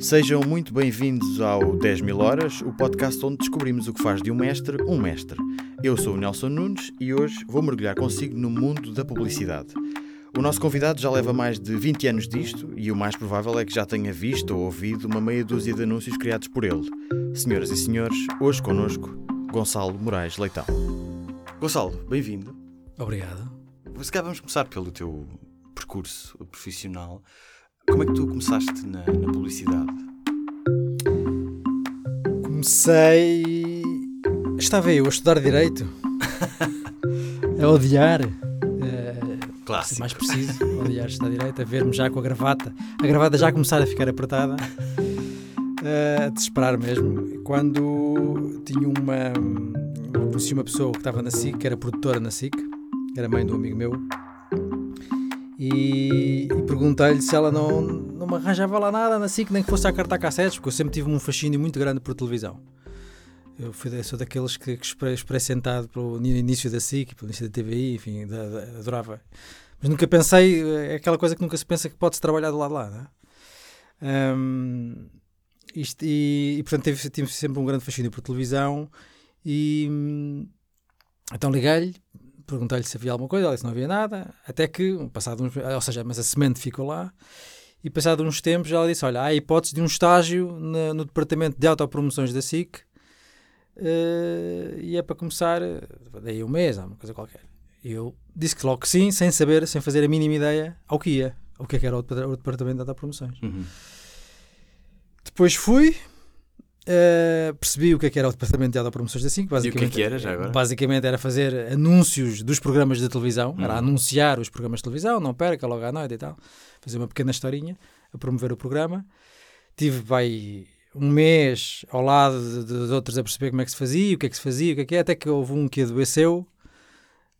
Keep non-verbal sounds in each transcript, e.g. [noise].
Sejam muito bem-vindos ao 10 mil horas, o podcast onde descobrimos o que faz de um mestre um mestre. Eu sou o Nelson Nunes e hoje vou mergulhar consigo no mundo da publicidade. O nosso convidado já leva mais de 20 anos disto e o mais provável é que já tenha visto ou ouvido uma meia dúzia de anúncios criados por ele. Senhoras e senhores, hoje connosco, Gonçalo Moraes Leitão. Gonçalo, bem-vindo. Obrigado. Se calhar vamos começar pelo teu percurso profissional. Como é que tu começaste na, na publicidade? Comecei. Estava eu a estudar Direito, a odiar. eh, Clássico. mais preciso, a odiar estudar Direito, a ver-me já com a gravata, a gravata já a começar a ficar apertada, eh, a desesperar mesmo. Quando tinha uma. Conheci uma pessoa que estava na SIC, que era produtora na SIC, era mãe de um amigo meu, e, e perguntei-lhe se ela não, não me arranjava lá nada na SIC, nem que fosse a carta cassetes, porque eu sempre tive um fascínio muito grande por televisão. Eu fui, sou daqueles que, que esperei, sentado pelo início da SIC, pelo início da TVI, enfim, da- da- adorava. Mas nunca pensei, é aquela coisa que nunca se pensa que pode-se trabalhar do lado lá, não é? Hum, isto- e, e, portanto tive, tive sempre um grande fascínio por televisão e hum, então liguei-lhe, perguntei-lhe se havia alguma coisa, ela disse que não havia nada, até que, passado uns, ou seja, mas a semente ficou lá, e passado uns tempos ela disse, olha, há a hipótese de um estágio na- no departamento de autopromoções da SIC, eh, e é para começar, eh, daí um mês, uma coisa qualquer. E eu disse que logo que sim, sem saber, sem fazer a mínima ideia ao que ia, ao que é que era o, o departamento de autopromoções. Uhum. Depois fui, eh, percebi o que é que era o departamento de autopromoções da SIC. E o que é Basicamente, que era, já agora? Basicamente era fazer anúncios dos programas de televisão, era Uhum. anunciar os programas de televisão, não perca, logo à noite e tal. Fazer uma pequena historinha a promover o programa. Tive vai, um mês ao lado de outros a perceber como é que se fazia, o que é que se fazia, o que é que é, até que houve um que adoeceu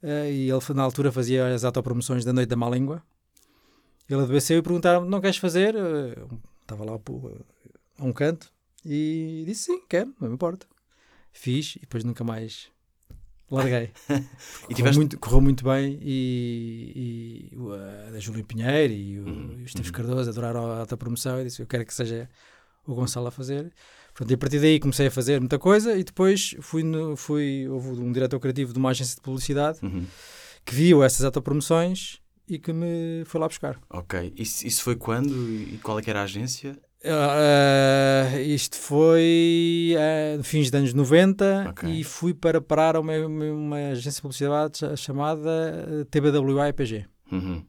eh, e ele na altura fazia as autopromoções da Noite da Má Língua. Ele adoeceu e perguntaram não queres fazer? Eh, Estava lá a um canto e disse sim, quero, não me importa. Fiz e depois nunca mais larguei. [laughs] E correu, tiveste- muito, correu muito bem e, e o, a Júlio Pinheiro e o, e o Esteves uhum. Cardoso adoraram a alta promoção e disse eu quero que seja o Gonçalo a fazer. Portanto, e a partir daí comecei a fazer muita coisa e depois fui, no, fui houve um diretor criativo de uma agência de publicidade Uhum. que viu essas autopromoções e que me foi lá buscar. Ok. Isso, isso foi quando e qual é que era a agência? Ah, isto foi no fins dos anos 90 Ok. e fui para parar a uma, uma, agência de publicidade cha- chamada eh, TBWA-IPG. Uhum.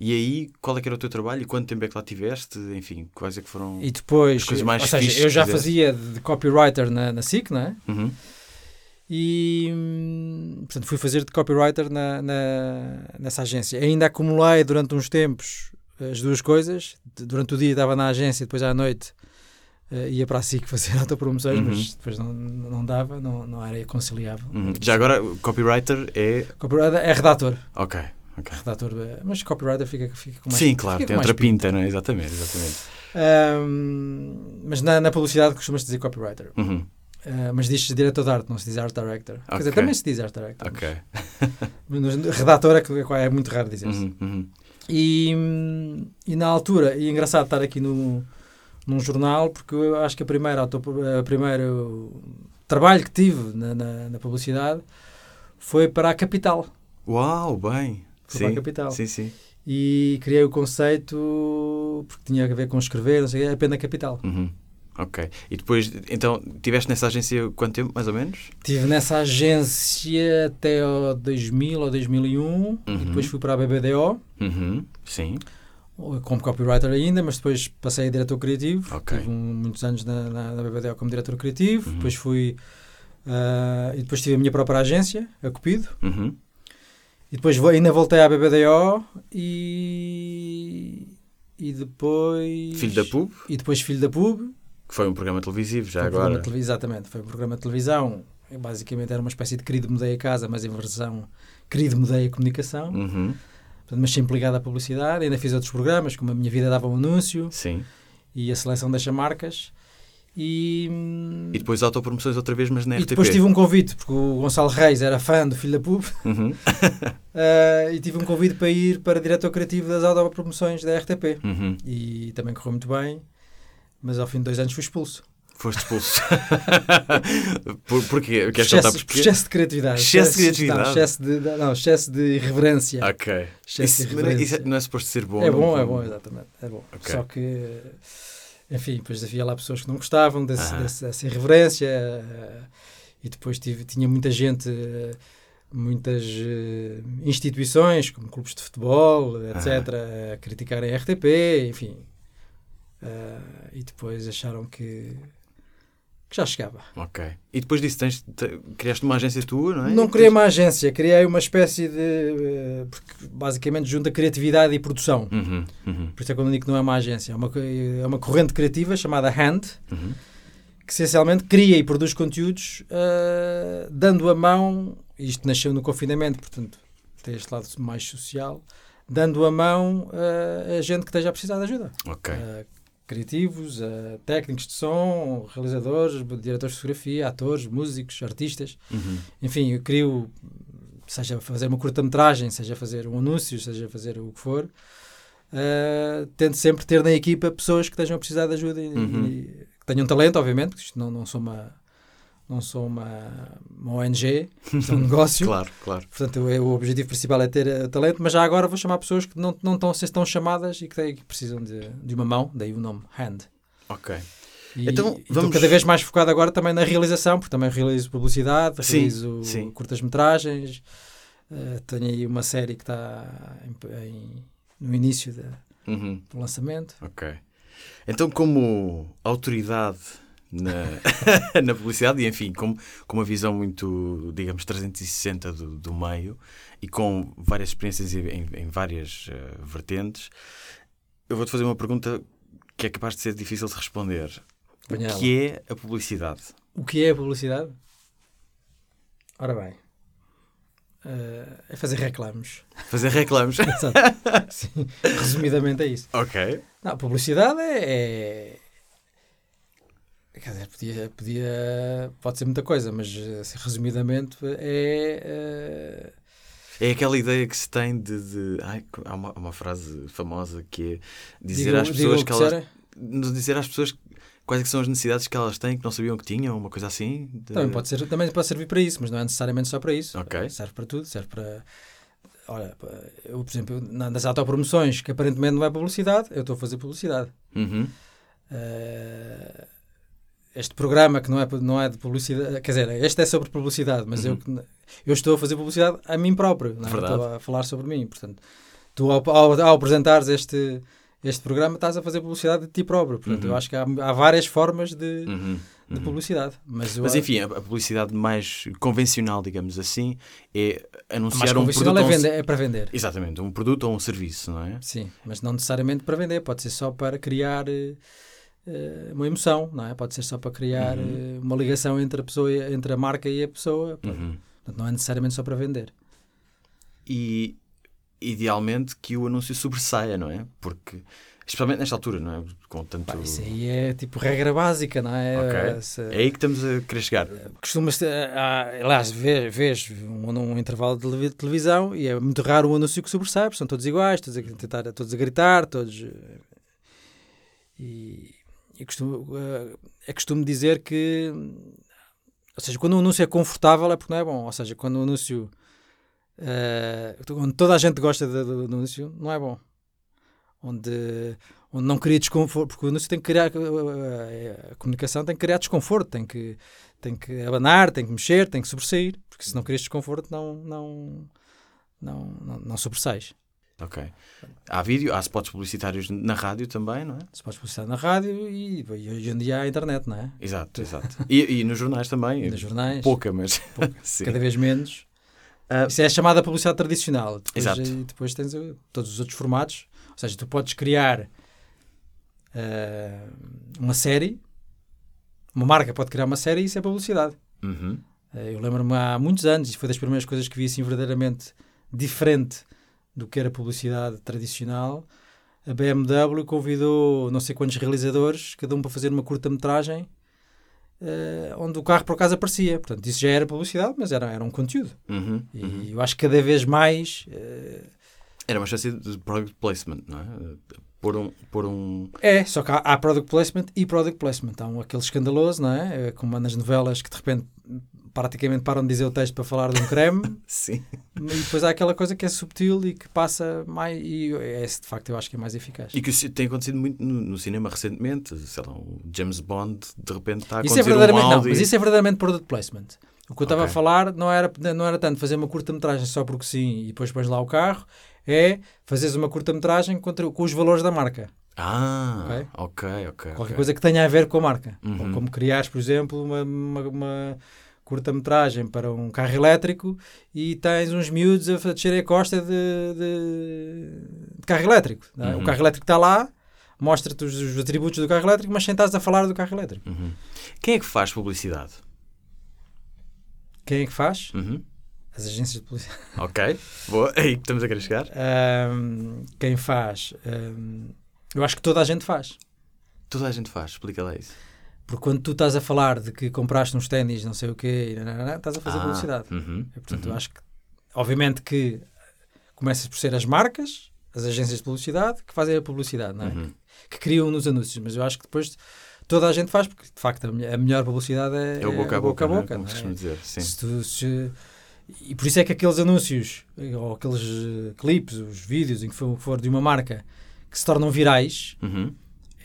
E aí, qual é que era o teu trabalho e quanto tempo é que lá tiveste? Enfim, quais é que foram... E depois, As coisas mais ou seja, eu já fizeste. fazia de copywriter na, na SIC, não é? Uhum. E, portanto, fui fazer de copywriter na, na- nessa agência. Ainda acumulei durante uns tempos as duas coisas. Durante o dia estava na agência, depois à noite eh, ia para a SIC fazer [laughs] autopromoções, Uhum. mas depois não, não dava, não, não era conciliável. Uhum. Já agora, copywriter é... Copywriter é redator. Ok, ok. redator eh, mas copywriter fica, fica com mais Sim, claro, tem outra pinta, não é? Exatamente, exatamente. Ahm, mas na, na publicidade costumas dizer copywriter. Uhum. Ah, mas diz diretor de arte, não se diz art director. Quer dizer, também se diz art director. Ok. Mas, [laughs] mas redator é, que- é muito raro dizer-se. Uhum, uhum. E, e na altura, e é engraçado estar aqui no, num jornal, porque eu acho que a primeira, a primeiro trabalho que tive na, na, na publicidade foi para a Capital. Uau, bem. Foi para a Sim, Capital. sim, sim. E criei o conceito, porque tinha a ver com escrever, não sei, o quê, apenas Capital. Uhum. Ok. E depois, então, tiveste nessa agência quanto tempo, mais ou menos? Estive nessa agência até ao 2000 ou 2001 Uhum. e depois fui para a BBDO Uhum. Sim. como copywriter ainda, mas depois passei a diretor criativo. Ok. Tive um- muitos anos na, na, na BBDO como diretor criativo. Uhum. Depois fui. ah, e depois tive a minha própria agência, a Cupido. Uhum. E depois ainda voltei à BBDO e. E depois. Filho da Pub, E depois Filho da Pub. Que foi um programa televisivo já Foi um agora. programa Exatamente, foi um programa de televisão. Basicamente era uma espécie de querido mudei a casa, mas em versão querido mudei a comunicação. Uhum. Mas sempre ligado à publicidade. Ainda fiz outros programas, como A Minha Vida Dava um Anúncio Sim. e A Seleção Deixa Marcas. E, E depois autopromoções outra vez, mas na e RTP. depois tive um convite, porque o Gonçalo Reis era fã do Filho da Pub, [laughs] Uhum. [laughs] eh, e tive um convite para ir para diretor criativo das autopromoções da RTP. Uhum. E também correu muito bem. Mas ao fim de dois anos fui expulso. Foste expulso. [laughs] Por, porquê? Por Queres contar excesso, por excesso de criatividade. Excesso de criatividade? Não, excesso de, não, excesso de irreverência. Ok. Excesso de Isso, mas não- isso irreverência. não é suposto ser bom. é não- bom, é bom, exatamente. É bom. Ok. Só que, enfim, depois havia lá pessoas que não gostavam desse, Aham. desse- dessa irreverência eh, e depois tive, tinha muita gente, eh, muitas eh, instituições, como clubes de futebol, etc., a criticarem a RTP, enfim. Eh, e depois acharam que, que já chegava. Ok. E depois disso, tens, te- criaste uma agência tua, não é? Não criei uma agência, criei uma espécie de. eh, Porque basicamente junta criatividade e produção. Uhum, uhum, Por isso é que eu digo que não é uma agência, é uma, é uma corrente criativa chamada Hand, uhum. que essencialmente cria e produz conteúdos ah, dando a mão, isto nasceu no confinamento, portanto tem este lado mais social, dando a mão ah, a gente que esteja a precisar de ajuda. Ok. Ah, criativos, ah, técnicos de som, realizadores, diretores de fotografia, atores, músicos, artistas. Uhum. Enfim, eu crio, seja fazer uma curta-metragem, seja fazer um anúncio, seja fazer o que for, uh, tento sempre ter na equipa pessoas que estejam a precisar de ajuda e, Uhum. e que tenham talento, obviamente, porque isto não, não sou uma não sou uma, uma ONG, isto é um [laughs] negócio. Claro, claro. Portanto, o, o objetivo principal é ter eh, talento, mas já agora vou chamar pessoas que não, não estão a ser tão chamadas e que, têm- que precisam de, de uma mão, daí o nome Hand. Ok. E, Então, e vamos- cada vez mais focado agora também na realização, porque também realizo publicidade, realizo curtas-metragens. eh, tenho aí uma série que está em- em- no início da- Uhum. do lançamento. Ok. Então, como autoridade na, [laughs] na publicidade, e enfim, com, com uma visão muito, digamos, 360 do, do meio e com várias experiências em, em- várias eh, vertentes, eu vou-te fazer uma pergunta que é capaz de ser difícil de responder. O que é a publicidade? O que é a publicidade? Ora bem, eh, é fazer reclamos. Fazer reclamos. [laughs] Exato. [laughs] Sim, resumidamente é isso. ok. Não, publicidade é, é- Quer dizer, podia, podia. Pode ser muita coisa, mas assim, resumidamente é. eh, É aquela ideia que se tem de. de- ai, há uma, uma frase famosa que é dizer diga- às pessoas que elas. dizer às pessoas quais é que são as necessidades que elas têm que não sabiam que tinham, uma coisa assim. de- Também pode, ser, também pode servir para isso, mas não é necessariamente só para isso. Ok. Serve para tudo, serve para. Olha, eu, por exemplo, na- nas autopromoções, que aparentemente não é publicidade, eu estou a fazer publicidade. Uhum. Eh, este programa que não é, não é de publicidade, quer dizer, este é sobre publicidade, mas eu, que- eu estou a fazer publicidade a mim próprio, não é? Estou a falar sobre mim. Portanto, tu ao, ao, ao apresentares este, este programa, estás a fazer publicidade de ti próprio. Portanto, Uhum. eu acho que há, há várias formas de, Uhum. de Uhum. publicidade. Mas, eu, Mas enfim, a, a publicidade mais convencional, digamos assim, é a anunciar um produto. é, vender, é para vender. Exatamente, um produto ou um serviço, não é? Sim, mas não necessariamente para vender, pode ser só para criar eh, uma emoção, não é? Pode ser só para criar Uhum. eh, uma ligação entre a pessoa, entre a marca e a pessoa. Uhum. Portanto, não é necessariamente só para vender. E idealmente que o anúncio sobressaia, não é? Porque, especialmente nesta altura, não é? Com tanto. Pá, isso aí é tipo regra básica, não é? Ok. Se- É aí que estamos a querer chegar. Costuma-se, ah, aliás, vê- vês um, um intervalo de televi- televisão e é muito raro um anúncio que sobressai, porque são todos iguais, todos a, tentar, todos a gritar, todos. eh, E, e costumo, eh, é costume dizer que. Ou seja, quando um anúncio é confortável é porque não é bom. Ou seja, quando o anúncio. eh, onde toda a gente gosta do, anúncio, não é bom. Onde, onde não cria desconforto, porque o anúncio tem que criar. eh, A comunicação tem que criar desconforto, tem que tem que abanar, tem que mexer, tem que sobressair, porque se não crias desconforto, não, não, não, não, não sobressais. Ok. Há vídeo, há spots publicitários na rádio também, não é? Se podes publicitar na rádio e, e hoje em dia há a internet, não é? Exato, [laughs] exato. E, e nos jornais também. Nos jornais, Pouca, mas. [laughs] Sim. cada vez menos. Ah, Isso é a chamada publicidade tradicional. Depois, Exato. E depois tens uh, todos os outros formatos. Ou seja, tu podes criar uh, uma série, uma marca pode criar uma série e isso é publicidade. uhum. Uh, eu lembro-me há muitos anos, e foi das primeiras coisas que vi assim verdadeiramente diferente do que era publicidade tradicional. A BMW convidou não sei quantos realizadores, cada um para fazer uma curta-metragem, uh, onde o carro por acaso aparecia. Portanto, isso já era publicidade, mas era, era um conteúdo. Uhum. E uhum. eu acho que cada vez mais. eh, Era uma espécie de product placement, não é? Por um, por um... É, só que há, há product placement e product placement. Há um, aquele escandaloso, não? É Como nas novelas que de repente praticamente param de dizer o texto para falar de um creme. [laughs] Sim. E depois há aquela coisa que é subtil e que passa mais. E esse, de facto, eu acho que é mais eficaz. E que tem acontecido muito no, no cinema recentemente. Sei lá, o James Bond, de repente está a Isso é acontecer um verdadeiramente. Não, Audi. mas isso é verdadeiramente product placement. O que eu estava Ok. a falar não era, não era tanto fazer uma curta-metragem só porque sim e depois pões lá o carro, é fazeres uma curta-metragem contra- com os valores da marca. Ah, ok, ok. Qualquer ok. coisa que tenha a ver com a marca. Uhum. Ou como criares, por exemplo, uma, uma, uma curta-metragem para um carro elétrico e tens uns miúdos a descerem a costa de, de- de carro elétrico. é? Uhum. O carro elétrico está lá, mostra-te os, os atributos do carro elétrico, mas sem estás a falar do carro elétrico. Uhum. Quem é que faz publicidade? Quem é que faz? Uhum. As agências de publicidade. [laughs] Ok, boa. Aí que estamos a querer chegar. Ahm, quem faz? Ahm, eu acho que toda a gente faz. Toda a gente faz, explica lá isso. Porque quando tu estás a falar de que compraste uns ténis, não sei o quê, estás a fazer Ah, publicidade. uhum, E, portanto, uhum. eu acho que, obviamente, que começas por ser as marcas, as agências de publicidade, que fazem a publicidade, não é? Uhum. Que criam nos anúncios. Mas eu acho que depois toda a gente faz, porque de facto a, me- a melhor publicidade é, É o boca a boca, não é? como não é? costuma dizer. Sim. Se tu- se- e por isso é que aqueles anúncios, ou aqueles eh, clipes, os vídeos, em que for, for de uma marca, que se tornam virais, Uhum.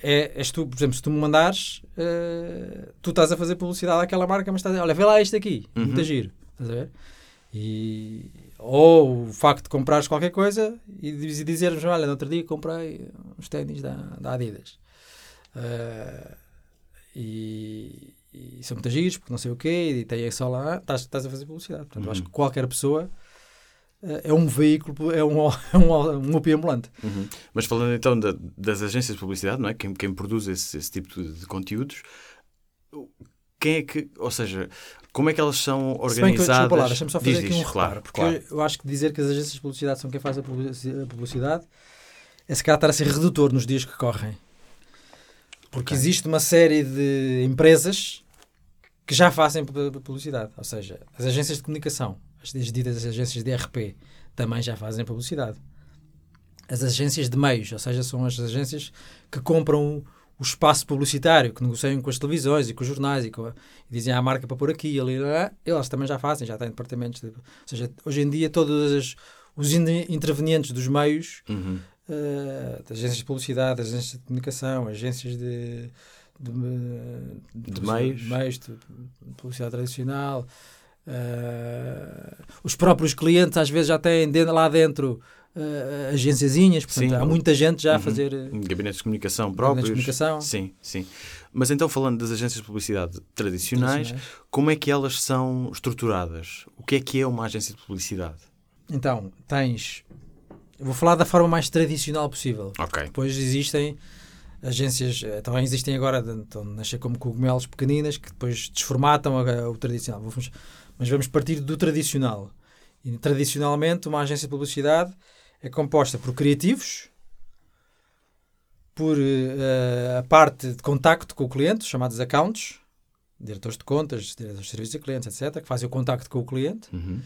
É, és tu, por exemplo, se tu me mandares, eh, tu estás a fazer publicidade àquela marca, mas estás a dizer, olha, vê lá isto aqui, Uhum. muito giro, estás a ver? E, ou o facto de comprares qualquer coisa e diz- dizeres, olha, no outro dia comprei uns ténis da, da Adidas. Eh, e, e são muito giros, porque não sei o quê, e tem só lá, estás, estás a fazer publicidade. Portanto, eu acho Uhum. que qualquer pessoa é um veículo, é um, [laughs] é um, um UP ambulante. Uhum. Mas falando então da- das agências de publicidade, não é? Quem, quem produz esse, esse tipo de, de conteúdos, quem é que, ou seja, como é que elas são que, organizadas? lá, deixa-me só fazer Diz, aqui diz, um reparo, claro, porque claro. eu, eu acho que dizer que as agências de publicidade são quem faz a publici- a publicidade é se calhar estar a ser redutor nos dias que correm. Porque Ok. existe uma série de empresas que já fazem pu- publicidade. Ou seja, as agências de comunicação, as ditas agências de RP, também já fazem publicidade. As agências de meios, ou seja, são as agências que compram o espaço publicitário, que negociam com as televisões e com os jornais e, com a- e dizem à marca para pôr aqui, ali, elas também já fazem, já têm departamentos. De, ou seja, hoje em dia todos os in- intervenientes dos meios Uhum. eh, das agências de publicidade, das agências de comunicação, agências de, de, De publicidade- meios. de publicidade tradicional. Eh, os próprios clientes às vezes já têm de- lá dentro uh, agenciazinhas, portanto Sim. há muita gente já a Uhum. fazer uh, Gabinetes de comunicação próprios. de comunicação. Sim, sim. Mas então, falando das agências de publicidade tradicionais, tradicionais. como é que elas são estruturadas? O que é que é uma agência de publicidade? Então, tens. Vou falar da forma mais tradicional possível. Ok. Depois existem agências, eh, também existem agora, então, nascer como cogumelos pequeninas que depois desformatam a- o tradicional. Vamos- mas vamos partir do tradicional. E, tradicionalmente, uma agência de publicidade é composta por criativos, por eh, a parte de contacto com o cliente, chamados accounts, diretores de contas, diretores de serviços a clientes, etc., que fazem o contacto com o cliente. Uhum.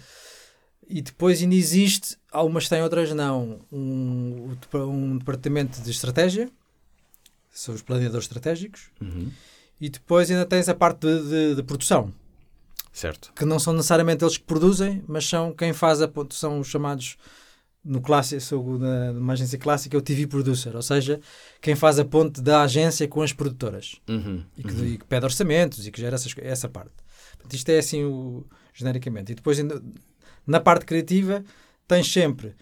E depois ainda existe, algumas têm, outras não, um, um departamento de estratégia, são os planeadores estratégicos, Uhum. e depois ainda tens a parte de, de- de produção, Certo. que não são necessariamente eles que produzem, mas são quem faz a ponte, são os chamados, no clássico, na, numa agência clássica, é o TV producer, ou seja, quem faz a ponte da agência com as produtoras, Uhum. e que, Uhum. e que pede orçamentos, e que gera essas, essa parte. Portanto, isto é assim, o, genericamente. E depois, na parte criativa, tens sempre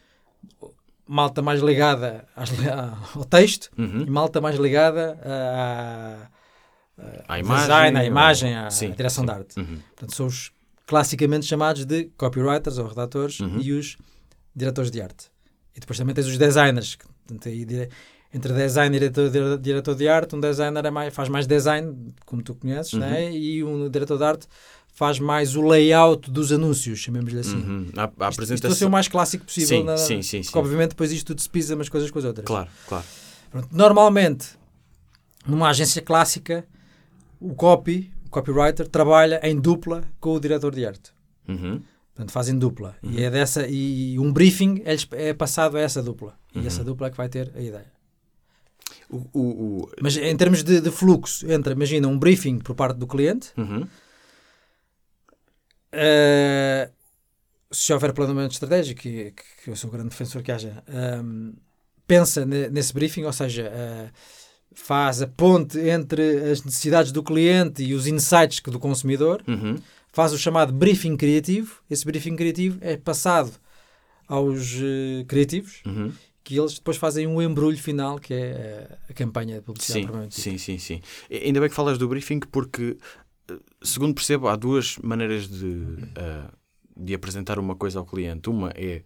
malta mais ligada às- [laughs] ao texto Uhum. e malta mais ligada à, À imagem, design, à ou- imagem, à, Sim, à direção sim. de arte. Uhum. Portanto, são os classicamente chamados de copywriters ou redatores Uhum. e os diretores de arte. E depois também tens os designers. portanto, entre designer e diretor, dire- diretor de arte, um designer é mais, faz mais design, como tu conheces, Uhum. né? e um diretor de arte faz mais o layout dos anúncios, chamemos-lhe assim. Uhum. A, a Isto, isto apresentação. para ser o mais clássico possível. Sim, na- sim, sim, Porque sim. obviamente depois isto tudo se pisa umas coisas com as outras. Claro, claro. Pronto, Normalmente, numa agência clássica, o copy, o copywriter, trabalha em dupla com o diretor de arte. Uhum. Portanto, fazem dupla. Uhum. E, é dessa, e um briefing é, é passado a essa dupla. E uhum. essa dupla é que vai ter a ideia. O, o, o... Mas em termos de, de, fluxo, entra, imagina, um briefing por parte do cliente. Uhum. Uh, se houver planeamento estratégico, que, que, eu sou um grande defensor que haja, um, pensa nesse briefing, ou seja, uh, faz a ponte entre as necessidades do cliente e os insights do consumidor, uhum. faz o chamado briefing criativo. Esse briefing criativo é passado aos uh, criativos. Uhum. Que eles depois fazem um embrulho final, que é a campanha de publicidade. Sim, sim, sim, sim. Ainda bem que falas do briefing, porque, eh, segundo percebo, há duas maneiras de, uh, de apresentar uma coisa ao cliente. Uma é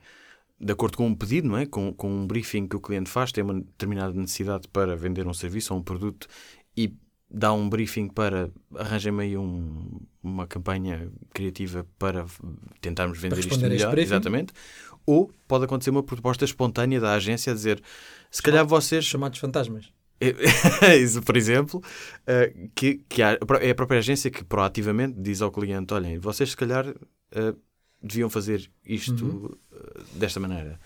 de acordo com um pedido, não é? Com, com um briefing que o cliente faz, tem uma determinada necessidade para vender um serviço ou um produto e dá um briefing para arranjem aí um, uma campanha criativa para tentarmos vender para isto melhor. Exatamente. Ou pode acontecer uma proposta espontânea da agência a dizer se calhar vocês. Chamados fantasmas. [laughs] Isso, por exemplo, uh, que, que é a própria agência que proativamente diz ao cliente: olhem, vocês se calhar uh, deviam fazer isto uhum. Eh, desta maneira.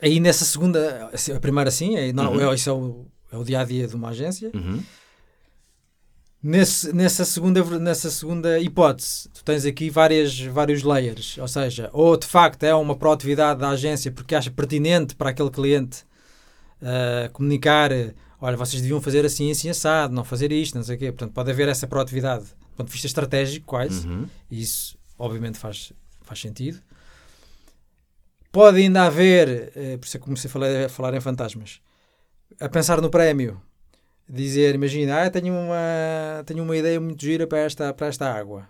Aí nessa segunda, assim, a primeira sim, é, não, uhum. é, isso é o, é o dia a dia de uma agência. Uhum. Nesse, nessa, segunda, nessa segunda hipótese, tu tens aqui várias, vários layers, ou seja, ou de facto é uma proatividade da agência porque acha pertinente para aquele cliente uh, comunicar, olha, vocês deviam fazer assim, assim, assado, não fazer isto, não sei o quê. Portanto, pode haver essa proatividade do ponto de vista estratégico, quase, uhum. e isso obviamente faz faz sentido. Pode ainda haver, eh, por isso é que comecei a falar, a falar em fantasmas, a pensar no prémio, dizer, imagina, ah, tenho uma, tenho uma ideia muito gira para esta, para esta água.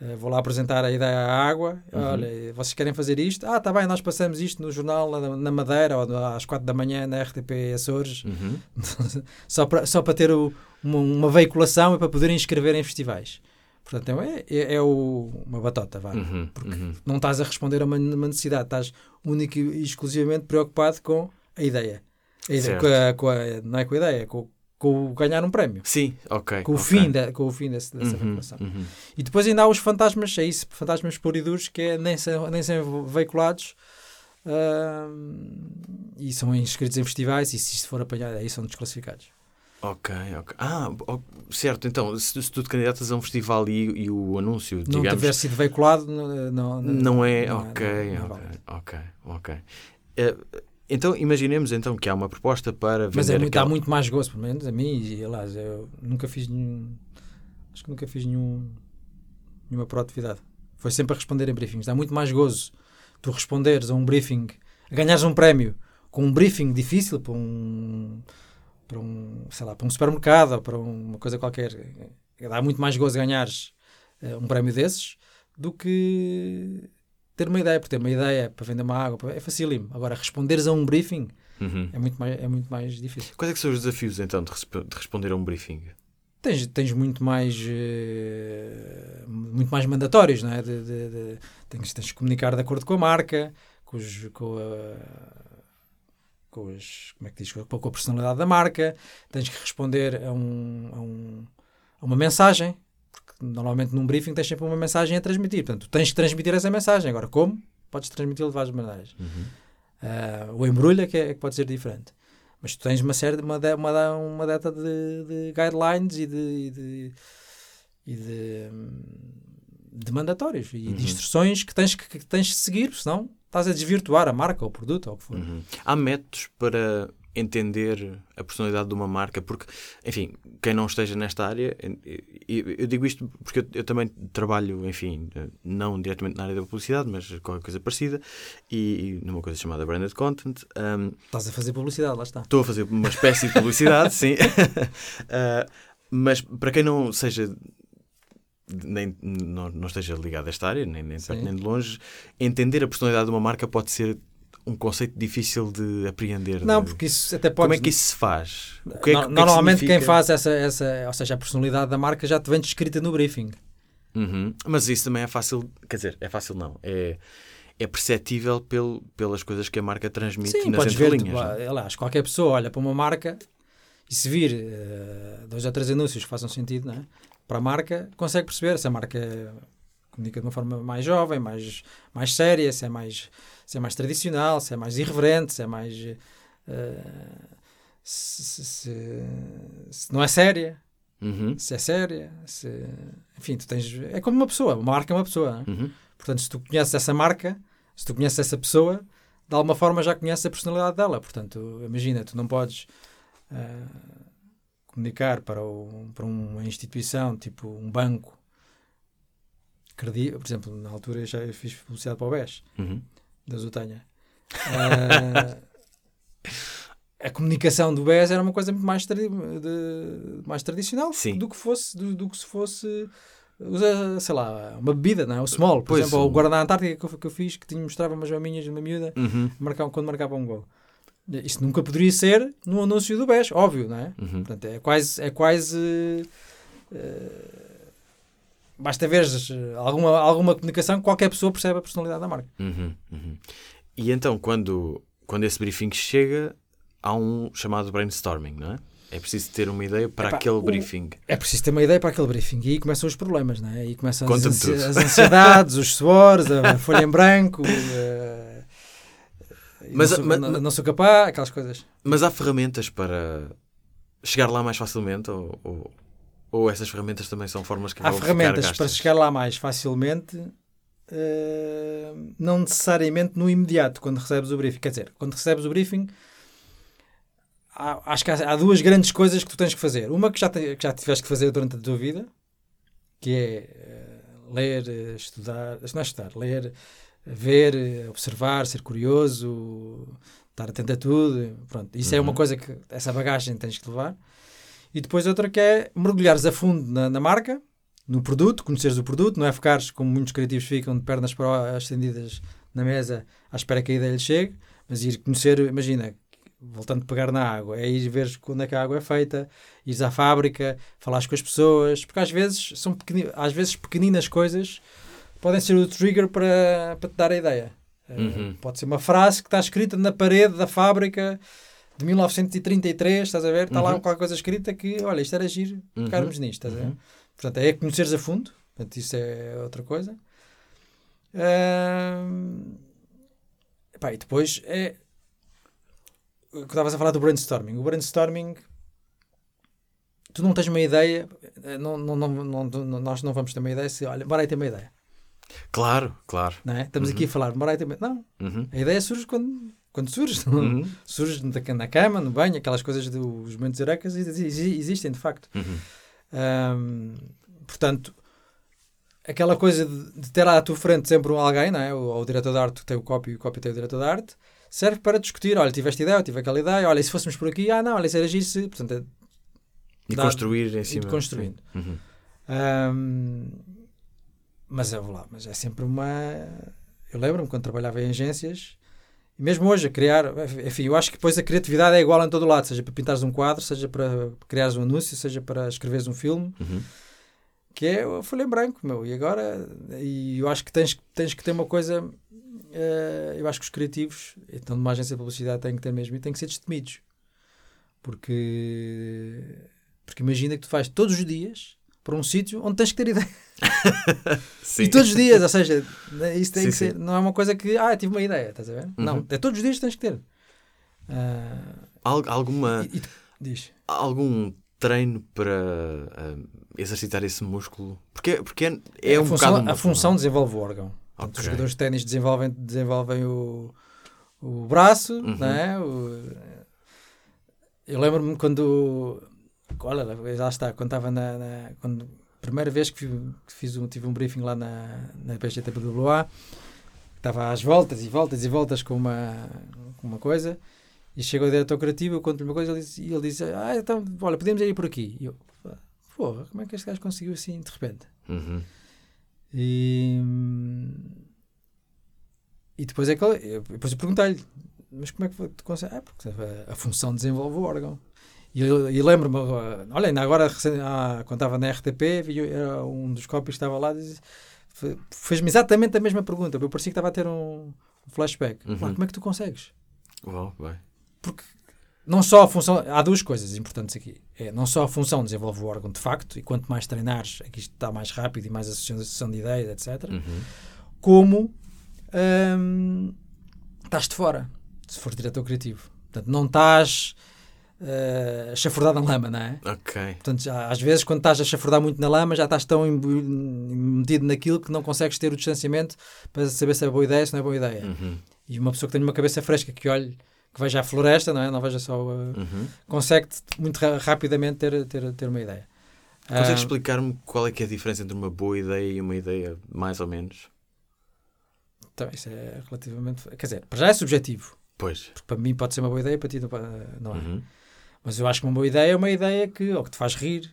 Uh, vou lá apresentar a ideia à água. Uhum. Olha, vocês querem fazer isto? Ah, tá bem, nós passamos isto no jornal na, na Madeira ou às quatro da manhã na RTP Açores, uhum. [laughs] só, para, só ter o, uma, uma, veiculação e para poderem inscrever em festivais. Portanto, é, é, é o, uma batota, vá. Uhum, porque uhum. não estás a responder a uma, uma, necessidade, estás único e exclusivamente preocupado com a ideia. A ideia com a, com a, não é com a ideia, com, com o ganhar um prémio. Sim, ok. Com o okay. fim, com o fim desse, dessa uhum, regulação. Uhum. E depois ainda há os fantasmas, é isso, fantasmas puros e duros, que é, nem, são, nem são veiculados uh, e são inscritos em festivais e se isto for apanhado, aí são desclassificados. Ok, ok. Ah, certo. Então, se, se tu te candidatas a um festival e, e o anúncio, não digamos... tiver sido veiculado, não... Não, não é... Não ok, é, não, ok, ok, ok. Uh, então, imaginemos então que há uma proposta para vender Mas é muito, aquela... há muito mais gosto, pelo menos a mim, e aliás, eu nunca fiz nenhum... Acho que nunca fiz nenhum, nenhuma proatividade. Foi sempre a responder em briefings. Dá muito mais gozo tu responderes a um briefing, a ganhares um prémio com um briefing difícil para um para um, sei lá, para um supermercado ou para uma coisa qualquer. Dá muito mais gozo ganhares uh, um prémio desses do que ter uma ideia, porque ter uma ideia para vender uma água é facílimo. Agora, responderes a um briefing uhum. é, muito mais, é muito mais difícil. Quais é que são os desafios, então, de, de responder a um briefing? Tens, tens muito mais uh, muito mais mandatórios, não é? De, de, de, tens, tens de comunicar de acordo com a marca, com, os, com a com, as, como é que diz, com a personalidade da marca, tens que responder a, um, a, um, a uma mensagem, porque normalmente num briefing tens sempre uma mensagem a transmitir, portanto, tens que transmitir essa mensagem. Agora, como? Podes transmiti-la de várias maneiras. Uhum. Uh, o embrulho é que, é que, pode ser diferente. Mas tu tens uma série, uma, uma, uma data de, de guidelines e de, e de, e de, de mandatórios e uhum. de instruções que tens que, que tens de seguir, senão estás a desvirtuar a marca ou o produto ou o que for. Uhum. Há métodos para entender a personalidade de uma marca, porque, enfim, quem não esteja nesta área, eu digo isto porque eu, também trabalho, enfim, não diretamente na área da publicidade, mas qualquer coisa parecida, e, numa coisa chamada branded content. Um, Estás a fazer publicidade, lá está. Estou a fazer uma espécie de publicidade, [laughs] sim. [laughs] uh, mas para quem não seja nem, não, não esteja ligado a esta área, nem, nem nem de longe, entender a personalidade de uma marca pode ser um conceito difícil de apreender. Não, de... porque isso até pode. Como é que isso se faz? Que é, no, normalmente que quem faz essa, essa, ou seja, a personalidade da marca já te vem descrita no briefing. Uhum. Mas isso também é fácil, quer dizer, é fácil não, é, é perceptível pel, pelas coisas que a marca transmite Sim, nas entrelinhas. Ver, tu, aliás, qualquer pessoa olha para uma marca e se vir uh, dois ou três anúncios que façam sentido, não é? Para a marca, consegue perceber se a marca comunica de uma forma mais jovem, mais, mais séria, se é mais, se é mais tradicional, se é mais irreverente, se é mais. Uh, se, se, se, se, não é séria, uhum. se é séria, se, enfim, tu tens. É como uma pessoa, uma marca é uma pessoa. É? Uhum. Portanto, se tu conheces essa marca, se tu conheces essa pessoa, de alguma forma já conheces a personalidade dela. Portanto, imagina, tu não podes. Uh, comunicar para, o, para uma instituição, tipo um banco, credível, por exemplo, na altura eu já fiz publicidade para o BES, uhum. da Zutanha. Uh, [laughs] a comunicação do BES era uma coisa muito mais, tradi de, mais tradicional Sim. do que fosse do, do, que se fosse usa, sei lá, uma bebida, não é? O small, por Pois, exemplo, o- o Guarda Antártica que eu, que eu fiz, que tinha, mostrava umas maminhas de uma miúda Uhum. marcar, quando marcava um gol. Isto nunca poderia ser no anúncio do BES, óbvio, não é? Uhum. Portanto, é quase. É quase eh, basta ver eh, alguma, alguma comunicação, qualquer pessoa percebe a personalidade da marca. Uhum, uhum. E então, quando, quando esse briefing chega, há um chamado brainstorming, não é? É preciso ter uma ideia para Epá, aquele o- briefing. É preciso ter uma ideia para aquele briefing e aí começam os problemas, não é? Aí começam as, ansi- tudo. as ansiedades, os suores, a, a folha em branco. [laughs] eh, Mas- não, sou, mas- não- não sou capaz, aquelas coisas. Mas há ferramentas para chegar lá mais facilmente? Ou, ou, ou essas ferramentas também são formas que Há ferramentas para chegar lá mais facilmente, eh, não necessariamente no imediato, quando recebes o briefing. Quer dizer, quando recebes o briefing, há, acho que há, há duas grandes coisas que tu tens que fazer. Uma que já, te- que já tiveste que fazer durante a tua vida, que é eh, ler, eh, estudar, não é estudar, ler, ver, observar, ser curioso, estar atento a tudo. Pronto, isso é uma Uhum. coisa que essa bagagem tens que levar. E depois outra que é mergulhares a fundo na, na marca, no produto, conheceres o produto, não é ficares como muitos criativos ficam de pernas para estendidas na mesa à espera que a ideia lhe chegue, mas ir conhecer, imagina, voltando a pegar na água, é ir ver quando é que a água é feita, ires à fábrica, falares com as pessoas, porque às vezes são pequeni- às vezes pequeninas coisas podem ser o trigger para, para te dar a ideia. Eh, Uhum. Pode ser uma frase que está escrita na parede da fábrica de 1933, estás a ver? Está lá Uhum. qualquer coisa escrita que, olha, isto era giro, Uhum. ficarmos nisto, estás a ver? Uhum. Portanto, é conheceres a fundo, portanto, isso é outra coisa. Epá, e depois é o que estavas a falar do brainstorming. O brainstorming, tu não tens uma ideia, eh, não, não, não, não- não- nós não vamos ter uma ideia se, olha, bora aí ter uma ideia, Claro, claro. não é? Estamos Uhum. aqui a falar, aí ter uma Não, Uhum. a ideia surge quando, quando surge. Uhum. [laughs] surge na- cama, no banho, aquelas coisas dos momentos exi- existem de facto. Uhum. Ahm, portanto, aquela coisa de, de ter à tua frente sempre um alguém, não é? O, ou o diretor de arte tem o copy e o copy tem o diretor de arte, serve para discutir. Olha, tiveste ideia, eu tive aquela ideia, olha, e se fôssemos por aqui, ah, não, olha, isso era giro-se. Portanto, é E Dá- construir em cima. construindo. Uhum. Ahm, mas é lá, mas é sempre uma. Eu lembro-me quando trabalhava em agências, e mesmo hoje a criar, enfim, eu acho que depois a criatividade é igual em todo lado, seja para pintares um quadro, seja para criares um anúncio, seja para escreveres um filme, Uhum. que é a folha em branco, meu. E agora, e eu acho que tens, tens que ter uma coisa. eh, eu acho que os criativos, então numa agência de publicidade, têm que ter mesmo e têm que ser destemidos. Porque, porque imagina que tu vais todos os dias para um sítio onde tens que ter [laughs] ideia. [laughs] E todos os dias, ou seja, isso tem Sim, que ser, não é uma coisa que, ah, tive uma ideia, estás a ver? Não, Uhum. é todos os dias que tens que ter. Ah, Al- alguma, e, e diz. algum treino para ah, exercitar esse músculo? Porque, porque é, é a um função, bocado. a função desenvolve o órgão. Portanto, Ok. Os jogadores de ténis desenvolvem, desenvolvem o, o braço, Uhum. não é? O- eu lembro-me quando. Olha, lá está, quando estava na. na- quando, primeira vez que, fi- que fiz um, tive um briefing lá na, na PGTPWA, estava às voltas e voltas e voltas com uma, com uma coisa, e chega o diretor criativo, eu conto-lhe uma coisa ele diz- e ele diz: Ah, então, olha, podemos ir por aqui. E eu, porra, como é que este gajo conseguiu assim de repente? Uhum. E, e depois é que ele, depois eu perguntei-lhe, mas como é que tu consegue? Ah, porque a, a função desenvolve o órgão. E, e lembro-me, ah, olha, ainda agora, ah, quando estava na RTP, vi, era um dos que estava lá, fe- fez-me exatamente a mesma pergunta. Eu parecia que estava a ter um flashback. Uhum. Pá, como é que tu consegues? Uau, bem. Porque não só a função, há duas coisas importantes aqui. É, não só a função desenvolve o órgão de facto, e quanto mais treinares, aqui está mais rápido e mais associação de ideias, etc. Uhum. Como hum, estás de fora, se for diretor criativo. Portanto, não estás uh, chafurdado na lama, não é? Ok. Portanto, já, às vezes, quando estás a chafurdar muito na lama, já estás tão imbu- metido naquilo que não consegues ter o distanciamento para saber se é boa ideia ou se não é boa ideia. Uhum. E uma pessoa que tem uma cabeça fresca, que olhe, que veja a floresta, não é? Não veja só. uh, Uhum. consegue muito ra- rapidamente ter, ter, ter uma ideia. Consegues Ah, explicar-me qual é que é a diferença entre uma boa ideia e uma ideia mais ou menos? então, isso é relativamente. Quer dizer, para já é subjetivo. Pois. Porque para mim pode ser uma boa ideia, para ti não, não é. Uhum. Mas eu acho que uma boa ideia é uma ideia que ou que te faz rir,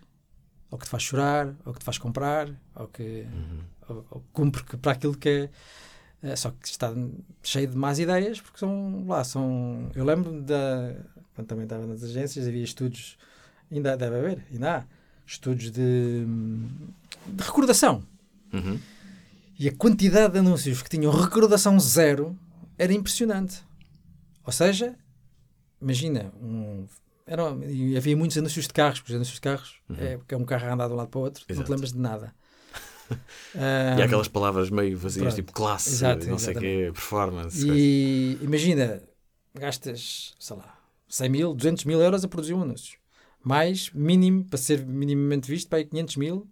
ou que te faz chorar, ou que te faz comprar, ou que Uhum. ou, ou cumpre que- para aquilo que é. é, Só que está cheio de más ideias, porque são lá, são. Eu lembro da. Quando também estava nas agências, havia estudos, ainda deve haver, ainda há, estudos de, de recordação. Uhum. E a quantidade de anúncios que tinham recordação zero era impressionante. Ou seja, imagina, um, era, e havia muitos anúncios de carros, porque os anúncios de carros Uhum. é, porque é um carro a andar de um lado para o outro, não Exato. te lembras de nada. [laughs] E Ah, aquelas palavras meio vazias, pronto. tipo classe, Exato, não sei o quê, performance. E imagina, gastas, sei lá, 100 mil, 200 mil euros a produzir um anúncio. Mais, mínimo, para ser minimamente visto, para aí 500 mil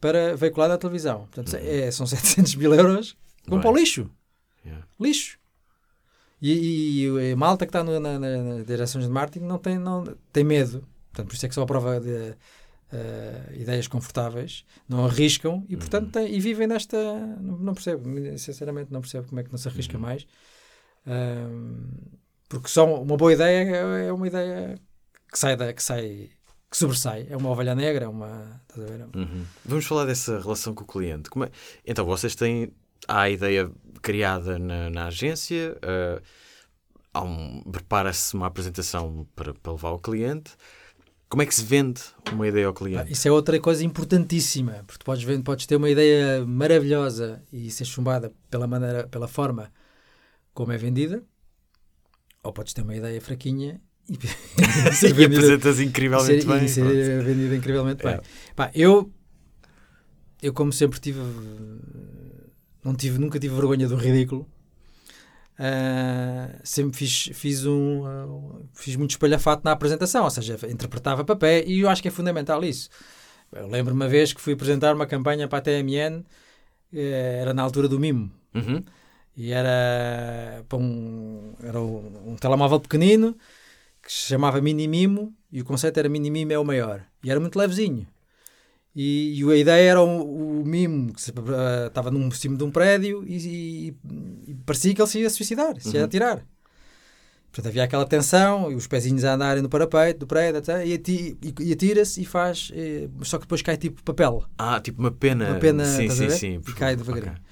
para veicular na televisão. Portanto, Uhum. é, são 700 mil euros vão para o lixo. Yeah. Lixo. E, e- e a malta que está na, na, nas direções de marketing não tem, não, tem medo. Portanto, por isso é que só a prova de eh, ideias confortáveis, não arriscam e, portanto, Uhum. têm- e vivem nesta. Não, não percebo, sinceramente, não percebo como é que não se arrisca Uhum. mais. Porque só uma boa ideia é, é uma ideia que sai, da, que sai, que sobressai. É uma ovelha negra, é uma. Estás a ver? Uhum. Vamos falar dessa relação com o cliente. É- Então, vocês têm. Há a ideia criada na, na agência, ah, há um... prepara-se uma apresentação para, para levar ao cliente. Como é que se vende uma ideia ao Ah, cliente? Isso é outra coisa importantíssima, porque podes, ver, podes ter uma ideia maravilhosa e ser chumbada pela maneira, pela forma como é vendida, ou podes ter uma ideia fraquinha e, [laughs] ser [laughs] E vendida, apresentas e incrivelmente ser, bem. e ser vendida incrivelmente É. bem. Pá, eu, eu como sempre tive, não tive, nunca tive vergonha do ridículo. Ah, sempre fiz, fiz um ah, fiz muito espalhafato na apresentação, ou seja, interpretava papel e eu acho que é fundamental isso. Eu lembro uma vez que fui apresentar uma campanha para a TMN, eh, era na altura do Mimo, Uhum. e era para um, era um, um telemóvel pequenino que se chamava Mini Mimo e o conceito era Mini Mimo é o maior e era muito levezinho. E, e a ideia era o, o mimo que se- eh, estava num cima de um prédio e, e- e parecia que ele se ia suicidar, se ia Uhum. atirar. Portanto, havia aquela tensão e os pezinhos a andarem no parapeito do prédio etc, e, ati- atira-se e faz, eh, só que depois cai tipo papel. Ah, tipo uma pena. Uma pena, sim, sim, sim. E cai devagarinho. Ok.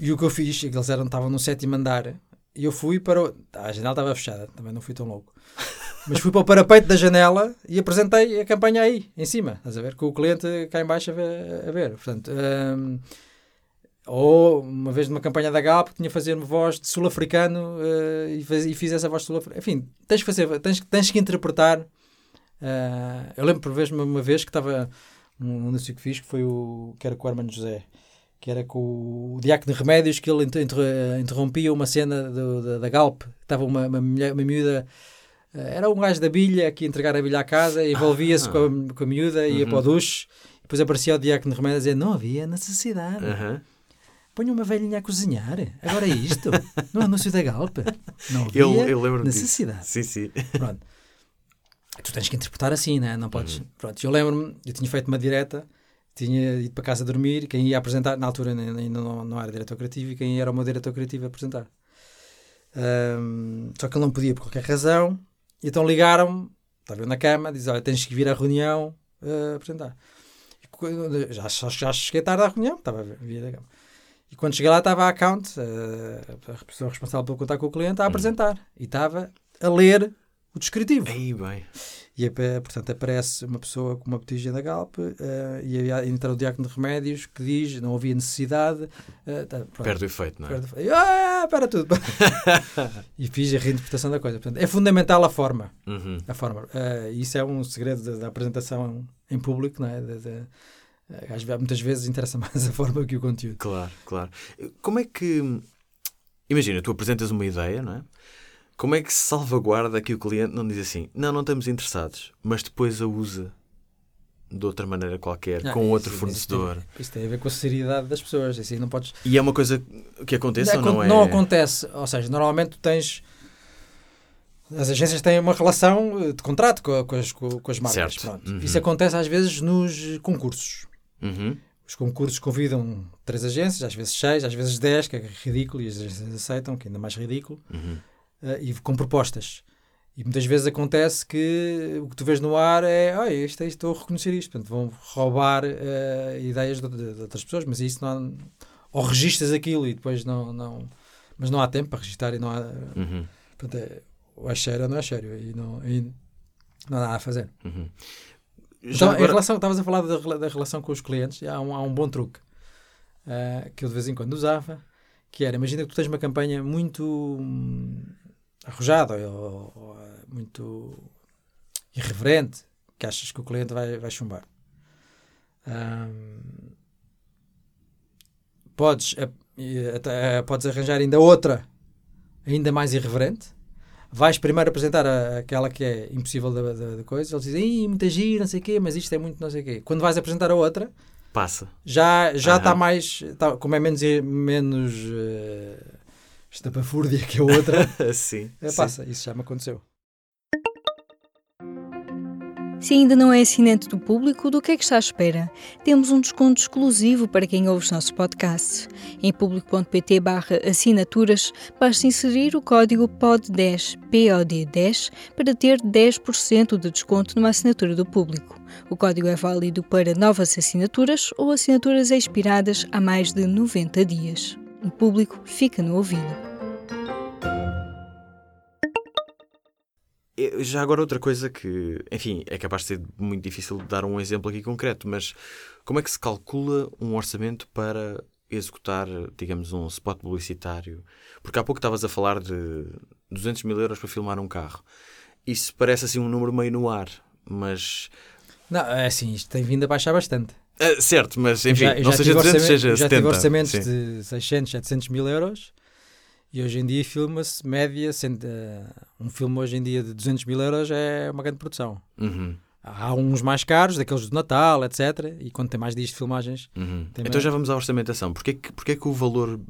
E o que eu fiz, é que eles eram, estavam no sétimo andar, e eu fui para o... A janela estava fechada, também não fui tão louco. [laughs] Mas fui para o parapeito da janela e apresentei a campanha aí, em cima, estás a ver? Com o cliente cá em baixo a ver. A ver. Portanto, hum, ou uma vez numa campanha da Galp tinha a fazer voz de sul-africano eh, e, faz- e fiz essa voz de sul-africano. Enfim, tens que fazer, tens, tens que interpretar. eh, eu lembro por vez, uma, uma vez que estava um anúncio que fiz que foi o que era com o Armando José que era com o Diácono de Remédios, que ele inter- interrompia uma cena do- da, da Galp. Estava uma, uma, uma miúda, eh, era um gajo da bilha que ia entregar a bilha à casa, envolvia-se Ah. com, a, com a miúda, ia Uhum. para o duche, depois aparecia o Diácono Remédios a dizer: Não havia necessidade. Ponha uma velhinha a cozinhar. Agora é isto. [laughs] no anúncio da Galp. Não havia Eu, eu lembro disso. necessidade. Sim, sim. Pronto. Tu tens que interpretar assim, né? não podes. Uhum. Pronto, eu lembro-me, eu tinha feito uma direta, tinha ido para casa dormir, quem ia apresentar, na altura ainda não, não era diretor criativo, e quem era o meu diretor criativo a apresentar. Ahm, só que ele não podia por qualquer razão, e então ligaram-me, estava eu na cama, diz: Olha, tens que vir à reunião eh, apresentar. E já, já, cheguei tarde à reunião, estava a vir da cama. E quando cheguei lá estava a account, eh, a pessoa responsável pelo contato com o cliente, a apresentar. E estava a ler o descritivo. Aí, bem. E, portanto, aparece uma pessoa com uma botija da Galp uh, e entra o diácono de remédios que diz não havia necessidade. Uh, tá, Perde o efeito, não é? Perde, ah, para tudo. [laughs] e fiz a reinterpretação da coisa. Portanto, é fundamental a forma. Uhum. A forma. Uh, isso é um segredo da, da apresentação em público, não é? De, de, muitas vezes interessa [laughs] mais a forma que o conteúdo. Claro, claro. Como é que. Imagina, tu apresentas uma ideia, não é? Como é que se salvaguarda que o cliente não diz assim, não, não estamos interessados, mas depois a usa de outra maneira qualquer, não, com outro fornecedor? Isso tem, isso a ver com a seriedade das pessoas. Assim, não podes... E é uma coisa que acontece não, ou não é? Não acontece. Ou seja, normalmente tu tens... As agências têm uma relação de contrato com, com, as, com, com as marcas. Uhum. Isso acontece às vezes nos concursos. Uhum. Os concursos convidam três agências, às vezes seis, às vezes dez, que é ridículo, e as agências aceitam, que é ainda mais ridículo. Uhum uh, e com propostas. E muitas vezes acontece que o que tu vês no ar é, ah, isto, isto, estou a reconhecer isto. Portanto, vão roubar uh, ideias de, de, de, outras pessoas, mas isso não há, ou registras aquilo e depois não, não. Mas não há tempo para registrar e não há. Uhum. Portanto, é, ou é sério ou não é sério. E não, e não há nada a fazer. Uhum. Então, agora... em relação, estavas a falar da, da relação com os clientes, há um, há um bom truque uh, que eu de vez em quando usava, que era, imagina que tu tens uma campanha muito arrojado ou, ou, muito irreverente que achas que o cliente vai, vai chumbar. Um, podes, até, podes arranjar ainda outra ainda mais irreverente. Vais primeiro apresentar a, aquela que é impossível da, da, da coisa. Eles dizem, muita gira, não sei o quê, mas isto é muito não sei o quê. Quando vais apresentar a outra, passa. Já já está mais, tá, como é menos menos uh, estapafúrdia que a outra, [laughs] sim, é, passa. Sim. Isso já me aconteceu. Se ainda não é assinante do público, do que é que está à espera? Temos um desconto exclusivo para quem ouve os nossos podcasts. Em público.pt barra assinaturas, basta inserir o código POD10, POD10, para ter 10% de desconto numa assinatura do público. O código é válido para novas assinaturas ou assinaturas expiradas há mais de 90 dias. O público fica no ouvido. Já agora outra coisa que, enfim, é capaz de ser muito difícil de dar um exemplo aqui concreto, mas como é que se calcula um orçamento para executar, digamos, um spot publicitário? Porque há pouco estavas a falar de 200 mil euros para filmar um carro. Isso parece assim um número meio no ar, mas... Não, é assim, isto tem vindo a baixar bastante. Uh, certo, mas enfim, já, não seja 200, seja já 70. Já tive orçamentos sim. de 600, 700 mil euros e hoje em dia filma-se média, sendo, uh, um filme hoje em dia de 200 mil euros é uma grande produção. Uhum. Há uns mais caros, daqueles do Natal, etc. E quando tem mais dias de filmagens. Uhum. Então mais... já vamos à orçamentação. Porquê que, porquê que o valor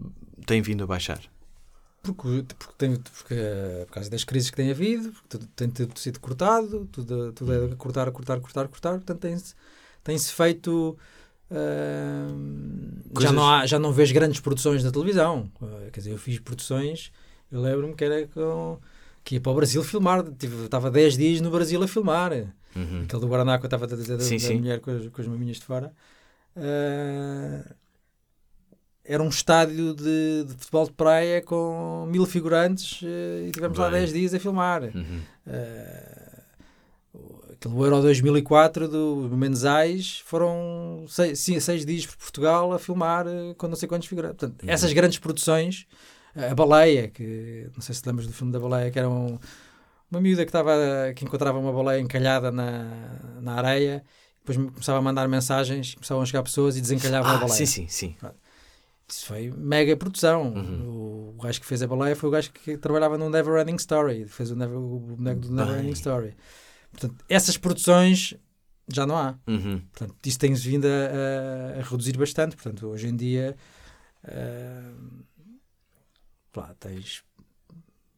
tem vindo a baixar? Porque, porque, tem, porque por causa das crises que tem havido, tudo tem tudo sido cortado, tudo, tudo é cortar, cortar, cortar, cortar, portanto tem-se tem-se feito. Uh, já, não há, já não vejo grandes produções na televisão. Uh, quer dizer, eu fiz produções, eu lembro-me que era com, que ia para o Brasil filmar, tive, estava 10 dias no Brasil a filmar. Uhum. Aquele do Guaraná que eu estava a dizer da, sim, da sim. mulher com as, com as maminhas de fora. Uh, era um estádio de, de, futebol de praia com mil figurantes e tivemos Bem. lá 10 dias a filmar. Uhum aquele Euro 2004 do Menzais foram seis, seis dias por Portugal a filmar eh, com não sei quantos figurantes. Portanto, uhum. essas grandes produções, a Baleia, que não sei se lembras do filme da Baleia, que era um, uma miúda que, estava, que encontrava uma baleia encalhada na, na areia, depois começava a mandar mensagens, começavam a chegar pessoas e desencalhavam ah, a baleia. Sim, sim, sim. Isso foi mega produção. Uhum. O gajo que fez a baleia foi o gajo que trabalhava no Never Ending Story, fez o, Never, o boneco do Never Ending Story. Portanto, essas produções já não há. Uhum. Portanto, isso tem vindo a, a, reduzir bastante. Portanto, hoje em dia, uh, lá, tens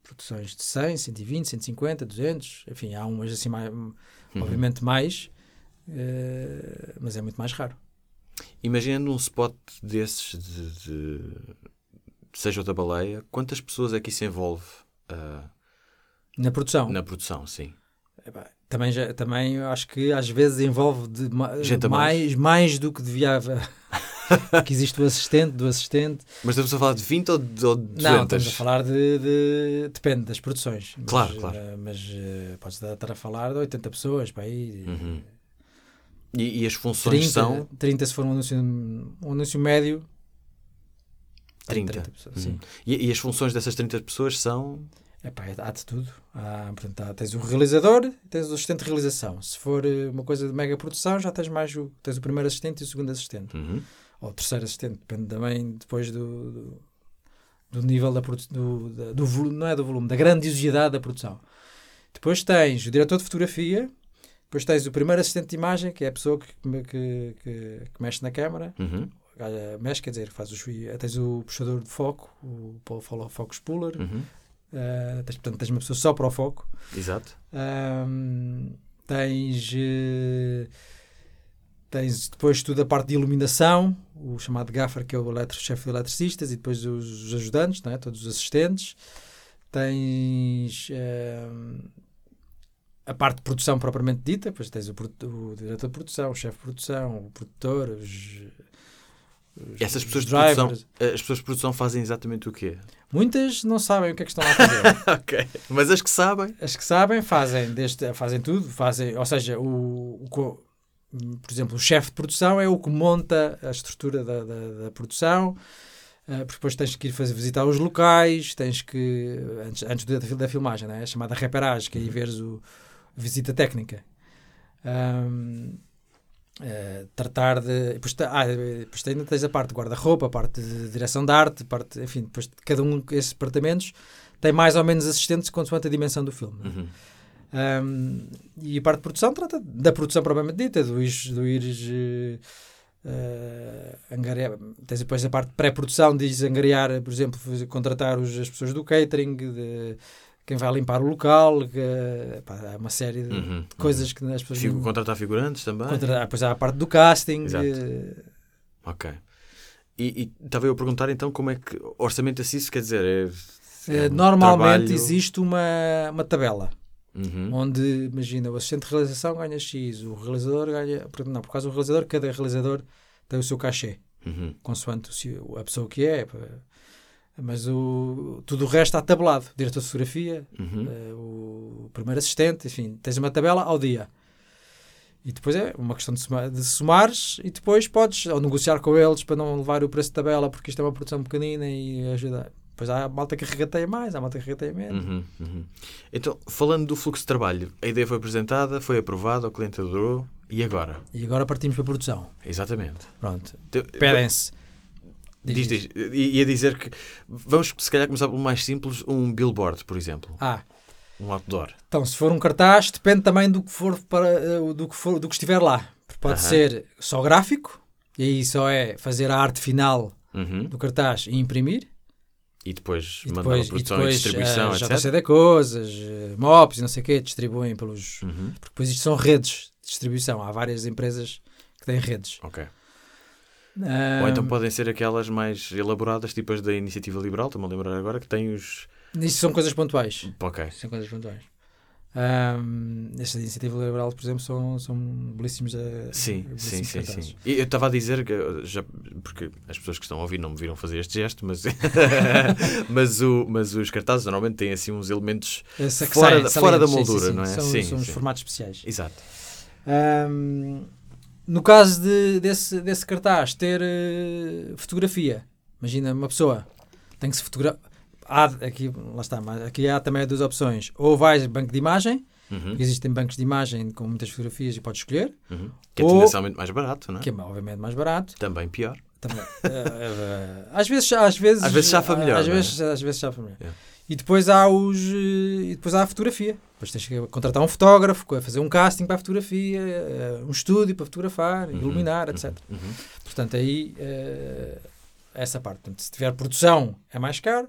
produções de 100, 120, 150, 200, enfim, há umas assim, mais, uhum. obviamente mais, uh, mas é muito mais raro. Imaginando um spot desses, de, de, seja o da baleia, quantas pessoas é que isso envolve? Uh, na produção? Na produção, sim. Também, já, também acho que às vezes envolve de, mais, mais do que devia [laughs] que existe o assistente, do assistente. Mas estamos a falar de 20 ou de, ou de 200? Não, estamos a falar de, de- Depende das produções. Mas, Claro, claro. eh, Mas eh, podes estar a falar de 80 pessoas, para aí. Uhum. E, e as funções 30, são 30 se for um anúncio, um anúncio médio. tem 30. pessoas, Uhum. Sim. E, e as funções dessas 30 pessoas são. Epá, há de tudo. Há, portanto, há- tens o realizador tens o assistente de realização. Se for eh, uma coisa de mega produção, já tens mais o, tens o primeiro assistente e o segundo assistente. Uhum. Ou o terceiro assistente, depende também depois do, do, do nível da produção, do, da- do volume, não é do volume, da grandiosidade da produção. Depois tens o diretor de fotografia, depois tens o primeiro assistente de imagem, que é a pessoa que, que, que, que mexe na câmara, Uhum. Mexe, quer dizer, faz os, tens o puxador de foco, o fala focus puller, Uhum. Eh, tens, portanto, tens uma pessoa só para o foco. Exato. Tens, eh, tens depois toda a parte de iluminação, o chamado gaffer, que é o eletro, chefe de eletricistas, e depois os, ajudantes, não é? todos os assistentes. Tens ahm, a parte de produção propriamente dita, depois tens o, o diretor de produção, o chefe de produção, o produtor, os- Essas pessoas de drivers. produção, as pessoas de produção fazem exatamente o quê? Muitas não sabem o que é que estão a fazer. [laughs] ok. Mas as que sabem. As que sabem fazem, desde, fazem tudo, fazem, ou seja, o, o por exemplo, o chefe de produção é o que monta a estrutura da, da, da produção. eh, porque depois tens que ir fazer, visitar os locais, tens que, antes, antes da, da filmagem, né? é chamada reparagem, que aí vês o, a visita técnica. Ahm, eh, tratar de. Depois, ah, depois ainda tens a parte de guarda-roupa, a parte de direção de arte, parte, enfim, depois de cada um desses departamentos tem mais ou menos assistentes consoante a dimensão do filme. Uhum. Um, e a parte de produção trata da produção propriamente dita, do ires, do ires eh, eh, angariar. Tens depois a parte de pré-produção, ires angariar, por exemplo, contratar os, as pessoas do catering, de quem vai limpar o local, que, pá, há uma série de Uhum. coisas que as pessoas. Fico, contratar figurantes também. contratar. Depois há a parte do casting. Exato. eh, Ok. E e estava eu a perguntar então como é que. Orçamento assim, isso quer dizer. É, é eh, um normalmente trabalho- existe uma, uma tabela. Uhum. onde, imagina, o assistente de realização ganha X, o realizador ganha. por- Não, por causa do realizador, cada realizador tem o seu cachê, Uhum. consoante a pessoa que é. Mas o, tudo o resto está tabelado. Diretor de fotografia, Uhum. eh, o primeiro assistente, enfim, tens uma tabela ao dia. E depois é uma questão de, soma, de somares e depois podes ou negociar com eles para não levar o preço de tabela porque isto é uma produção pequenina e ajudar. Depois há malta que regateia mais, há malta que regateia menos. Uhum, uhum. Então, falando do fluxo de trabalho, a ideia foi apresentada, foi aprovada, o cliente adorou, e agora? E agora partimos para a produção. Exatamente. Pronto. Te- Pedem-se. Diz, diz. Ia dizer que vamos, se calhar, começar pelo mais simples: um billboard, por exemplo. Ah, Um outdoor. então se for um cartaz, depende também do que for para eh, do que for do que estiver lá. Pode Aham. ser só gráfico, e aí só é fazer a arte final Uhum. do cartaz e imprimir. E depois E mandar a e produção e, depois distribuição, eh, etc. JCD coisas, eh, MOPs e não sei o quê, distribuem pelos. Uhum. Porque depois isto são redes de distribuição. Há várias empresas que têm redes. Ok. Ah, Ou então podem ser aquelas mais elaboradas, tipo as da Iniciativa Liberal, estou-me a lembrar agora, que têm os. Isto são coisas pontuais. Ok. São coisas pontuais. Um, esta iniciativa liberal, por exemplo, são, são belíssimos. eh, Sim, sim, belíssimos sim, sim. E eu estava a dizer que, já, porque as pessoas que estão a ouvir não me viram fazer este gesto, mas, [laughs] [laughs] mas, o, mas os cartazes normalmente têm assim uns elementos. Fora salientes, fora da moldura, sim, sim. não é? São, Sim, são os sim. formatos especiais. Exato. Um, no caso de, desse, desse cartaz, ter eh, fotografia. Imagina uma pessoa tem que se fotografar. Aqui, lá está, mas aqui há também duas opções. Ou vais banco de imagem, Uhum, existem bancos de imagem com muitas fotografias e podes escolher, uhum. Que é Ou- tendencialmente mais barato, não é? que é obviamente mais barato. Também pior. Também, eh, eh, às vezes às vezes Às vezes chafa melhor, às é? vezes às vezes chafa melhor É. e depois há os e depois há a fotografia depois tens que contratar um fotógrafo fazer um casting para a fotografia eh, um estúdio para fotografar Uhum, iluminar etc Uhum. portanto aí eh, essa parte Portanto, se tiver produção é mais caro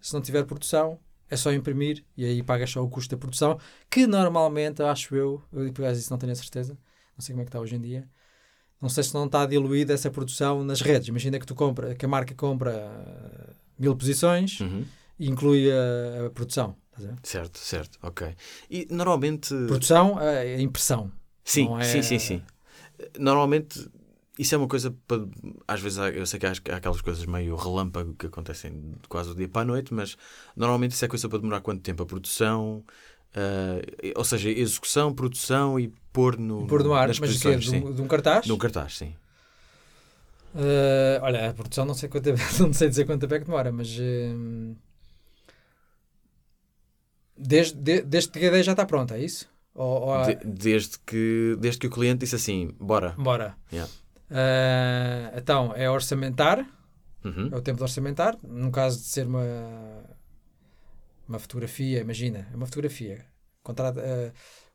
se não tiver produção é só imprimir e aí pagas só o custo da produção que normalmente acho eu eu por isso não tenho a certeza não sei como é que está hoje em dia não sei se não está diluída essa produção nas redes. Imagina que tu compra, que a marca compra eh, mil posições Uhum. e inclui a, a produção. Ver? Certo, certo, ok. E normalmente. Produção, a impressão. Sim, é- sim, sim, sim. Normalmente isso é uma coisa para. Às vezes eu sei que há, aquelas coisas meio relâmpago que acontecem de quase o dia para a noite, mas normalmente isso é coisa para demorar quanto tempo? A produção, eh, ou seja, execução, produção e pôr no, Pôr no ar, mas o quê? De um, de um cartaz? Num cartaz, sim. Eh, olha, a produção não sei, quanto, [laughs] não sei dizer quanto tempo é que demora, mas hum, desde, de- desde que a ideia já está pronta, é isso? Ou, ou De- desde, que, desde que o cliente disse assim: bora. Bora. Yeah. Eh, então, é orçamentar, Uhum. é o tempo de orçamentar. No caso de ser uma, uma fotografia, imagina, é uma fotografia. Contrata, eh,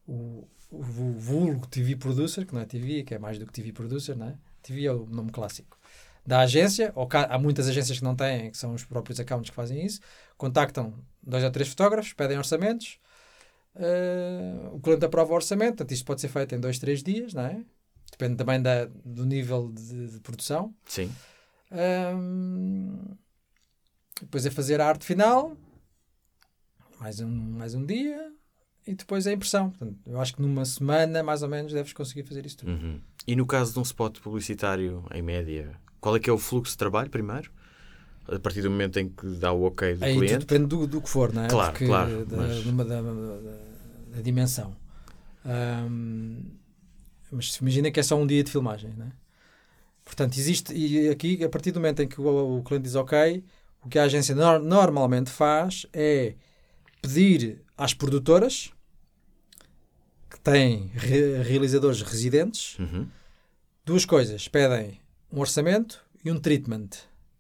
o, o vulgo TV Producer, que não é TV, que é mais do que TV Producer, não é? TV é o nome clássico. Da agência, ou há muitas agências que não têm, que são os próprios accounts que fazem isso, contactam dois ou três fotógrafos, pedem orçamentos, eh, o cliente aprova o orçamento, portanto isto pode ser feito em dois, três dias, não é? Depende também da, do nível de, de produção. Sim. Ahm, depois é fazer a arte final, mais um, mais um dia, e depois a impressão. Portanto, eu acho que numa semana, mais ou menos, deves conseguir fazer isso tudo. Uhum. E no caso de um spot publicitário, em média, qual é que é o fluxo de trabalho primeiro? A partir do momento em que dá o ok do Aí tudo cliente? depende do, do que for, não é? Claro, Porque claro, Da, mas- da, da- da dimensão. Ahm, mas se imagina que é só um dia de filmagem, não é? Portanto, existe, e aqui, a partir do momento em que o, o cliente diz ok, o que a agência nor- normalmente faz é pedir às produtoras que têm re- realizadores residentes Uhum. duas coisas. Pedem um orçamento e um treatment,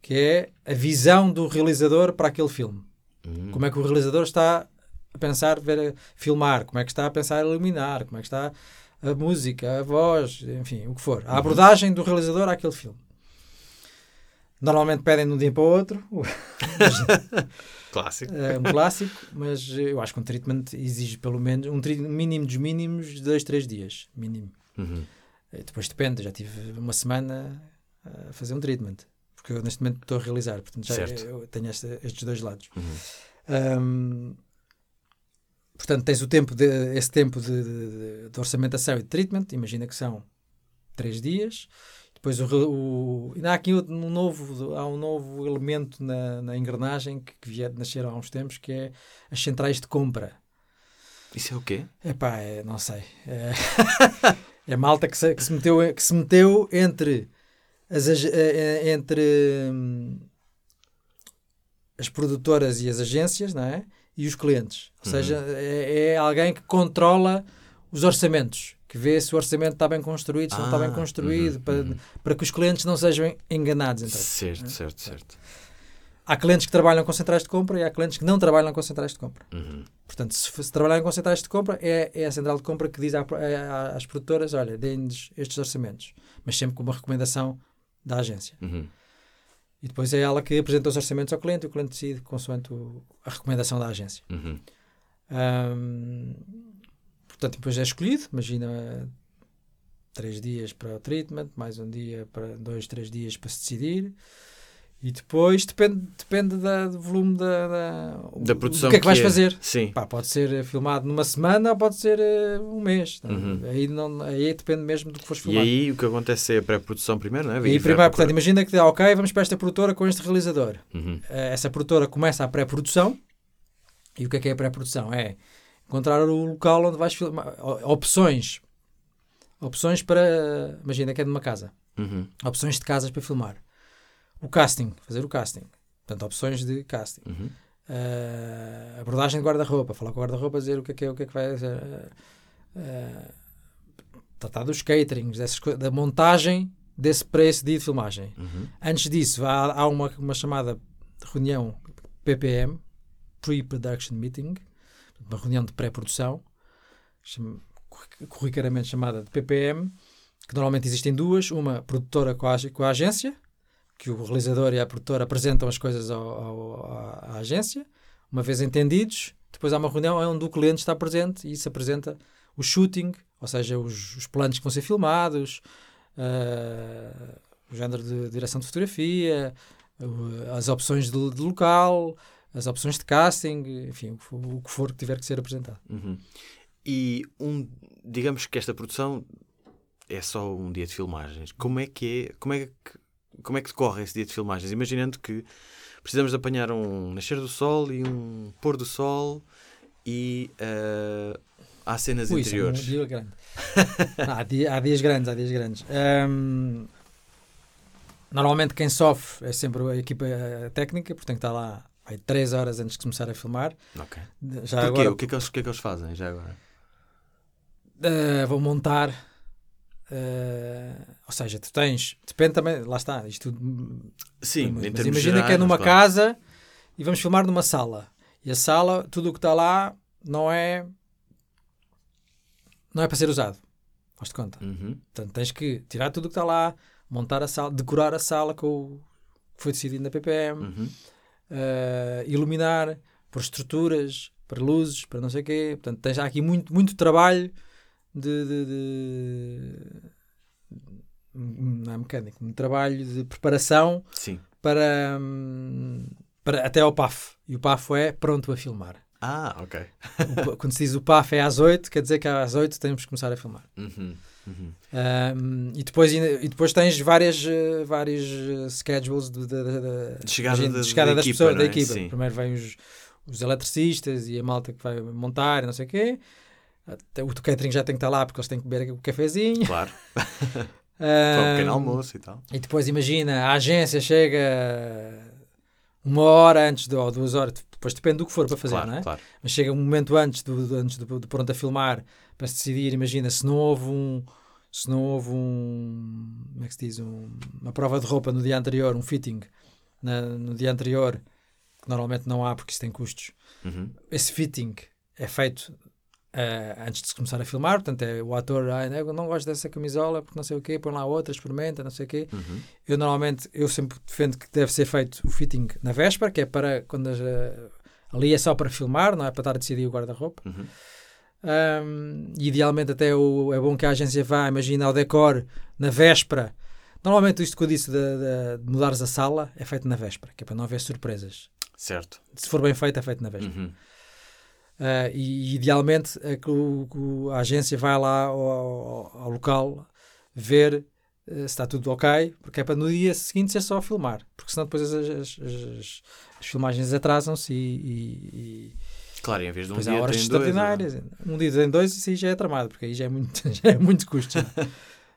que é a visão do realizador para aquele filme. Uhum. Como é que o realizador está a pensar, ver, filmar, como é que está a pensar iluminar, como é que está a música, a voz, enfim, o que for. A abordagem do realizador àquele filme. Normalmente pedem de um dia para o outro, [laughs] Clássico. é um clássico, mas eu acho que um treatment exige pelo menos um mínimo dos mínimos de dois, três dias. Mínimo. Uhum. Depois depende, já tive uma semana a fazer um treatment, porque eu neste momento estou a realizar, portanto já Certo. eu tenho esta- estes dois lados. Uhum. Ahm, portanto, tens o tempo de, esse tempo de, de- de orçamentação e de treatment, imagina que são três dias. Depois o, o- ainda há aqui um novo, há um novo elemento na, na engrenagem que, que vier, nasceram há uns tempos, que é as centrais de compra. Isso é o quê? Epá, é, não sei. É, [laughs] é malta que se, que, se meteu, que se meteu entre, as, eh, eh, entre hum, as produtoras e as agências, não é? E os clientes. Ou Uhum. seja, é, é alguém que controla os orçamentos, que vê se o orçamento está bem construído, se não está bem Ah, construído, uhum, para, uhum. para que os clientes não sejam enganados. Então. Certo, certo, certo. Há clientes que trabalham com centrais de compra e há clientes que não trabalham com centrais de compra. Uhum. Portanto, se, se trabalharem com centrais de compra, é, é a central de compra que diz à- à- às produtoras: olha, deem-nos estes orçamentos, mas sempre com uma recomendação da agência. Uhum. E depois é ela que apresenta os orçamentos ao cliente e o cliente decide consoante o- a recomendação da agência. Uhum. Ahm, portanto, depois é escolhido. Imagina três dias para o treatment, mais um dia para dois, três dias para se decidir. E depois depende, depende da- do volume da, da, Da produção do que é que vais fazer. Sim. Pá, pode ser eh, filmado numa semana ou pode ser eh, um mês. tá? Uhum. Aí, não, aí depende mesmo do que fores E filmar. aí o que acontece é a pré-produção primeiro, não é? E primeiro, portanto, imagina que ok, vamos para esta produtora com este realizador. Uhum. Eh, Essa produtora começa a pré-produção. E o que é que é a pré-produção? É encontrar o local onde vais filmar. O- Opções. Opções para. Imagina que é de uma casa. Uhum. Opções de casas para filmar. O casting. Fazer o casting. Portanto, opções de casting. Uhum. Uh, abordagem de guarda-roupa, falar com o guarda-roupa, dizer o que é que, é, o que, é que vai ser. Uh, uh, tratar dos caterings, dessas da montagem desse para esse dia de filmagem. Uhum. Antes disso, há, há uma, uma chamada reunião PPM, Pre-Production Meeting, uma reunião de pré-produção, chama- corriqueiramente chamada de PPM, que normalmente existem duas, uma produtora com a, com a agência, que o realizador e a produtora apresentam as coisas ao- ao- à, agência, uma vez entendidos, depois há uma reunião onde o cliente está presente e se apresenta o shooting, ou seja, os, os planos que vão ser filmados, ah, o género de direção de fotografia, o- as opções de, de local, as opções de casting, enfim, o o que for que tiver que ser apresentado. Uhum. E um, digamos que esta produção é só um dia de filmagens, como é que é, como é que, como é que decorre esse dia de filmagens? Imaginando que precisamos de apanhar um nascer do sol e um pôr do sol e uh, há cenas Ui, interiores. Isso é um dia grande. há, dia, há dias grandes, há dias grandes. Ahm, normalmente quem sofre é sempre a equipa técnica, porque tem que estar lá aí, 3 horas antes de começar a filmar. Ok. Já Porquê? agora O que, é que eles, o que é que eles fazem já agora? uh, vão montar. Uh, ou seja, tu tens, depende também, lá está, isto tudo Sim, mas, imagina gerais, que é numa claro. casa e vamos filmar numa sala. E a sala, tudo o que está lá não é não é para ser usado. Faz-te conta. Uhum. Portanto, tens que tirar tudo o que está lá, montar a sala, decorar a sala com o que foi decidido na PPM, Uhum. eh, iluminar, pôr estruturas, para luzes, para não sei o quê. Portanto, tens aqui muito, muito trabalho de, de, de- não é mecânico, um trabalho de preparação Sim. para, hum, para até ao PAF. E o PAF é pronto a filmar. Ah, ok. O- quando se diz o PAF é às 8, quer dizer que às 8 temos que começar a filmar. Uhum. Uhum. Um, e, depois, e depois tens várias, vários eh, schedules de, de- de- de- chegada gente- da- chegada da das equipa, pessoas não da é? equipa. Sim. Primeiro vêm os, os eletricistas e a malta que vai montar, e não sei o quê. Até O catering já tem que estar lá porque eles têm que beber o cafezinho. Claro. [laughs] Para um pequeno Um, almoço e tal. E depois imagina, a agência chega uma hora antes de, ou duas horas, depois depende do que for para fazer, claro, não é? claro. Mas chega um momento antes do, antes do, do pronto a filmar para se decidir, imagina, se não houve um se não houve um como é que se diz, um- uma prova de roupa no dia anterior, um fitting na- no dia anterior, que normalmente não há porque isso tem custos. Uhum. Esse fitting é feito eh, antes de se começar a filmar, portanto é o ator, ah, não gosto dessa camisola porque não sei o quê, põe lá outra, experimenta, não sei o quê. Uhum. Eu normalmente, eu sempre defendo que deve ser feito o fitting na véspera, que é para quando as, eh, ali é só para filmar, não é para estar a decidir o guarda-roupa. Uhum. Um, idealmente até o, é bom que a agência vá, imagina, ao decor na véspera. Normalmente isto que eu disse de, de- de mudares a sala é feito na véspera, que é para não haver surpresas. Certo. Se for bem feito, é feito na véspera. Uhum. Uh, e idealmente é que o- a agência vai lá ao, ao- local ver uh, se está tudo ok, porque é para no dia seguinte ser só filmar, porque senão depois as, as- as- as filmagens atrasam-se e, e- Claro, em vez de um há dia horas tem dois, extraordinárias. Um dia tem dois, isso aí já é tramado, porque aí já é muito, [laughs] já é muito custo. Uh,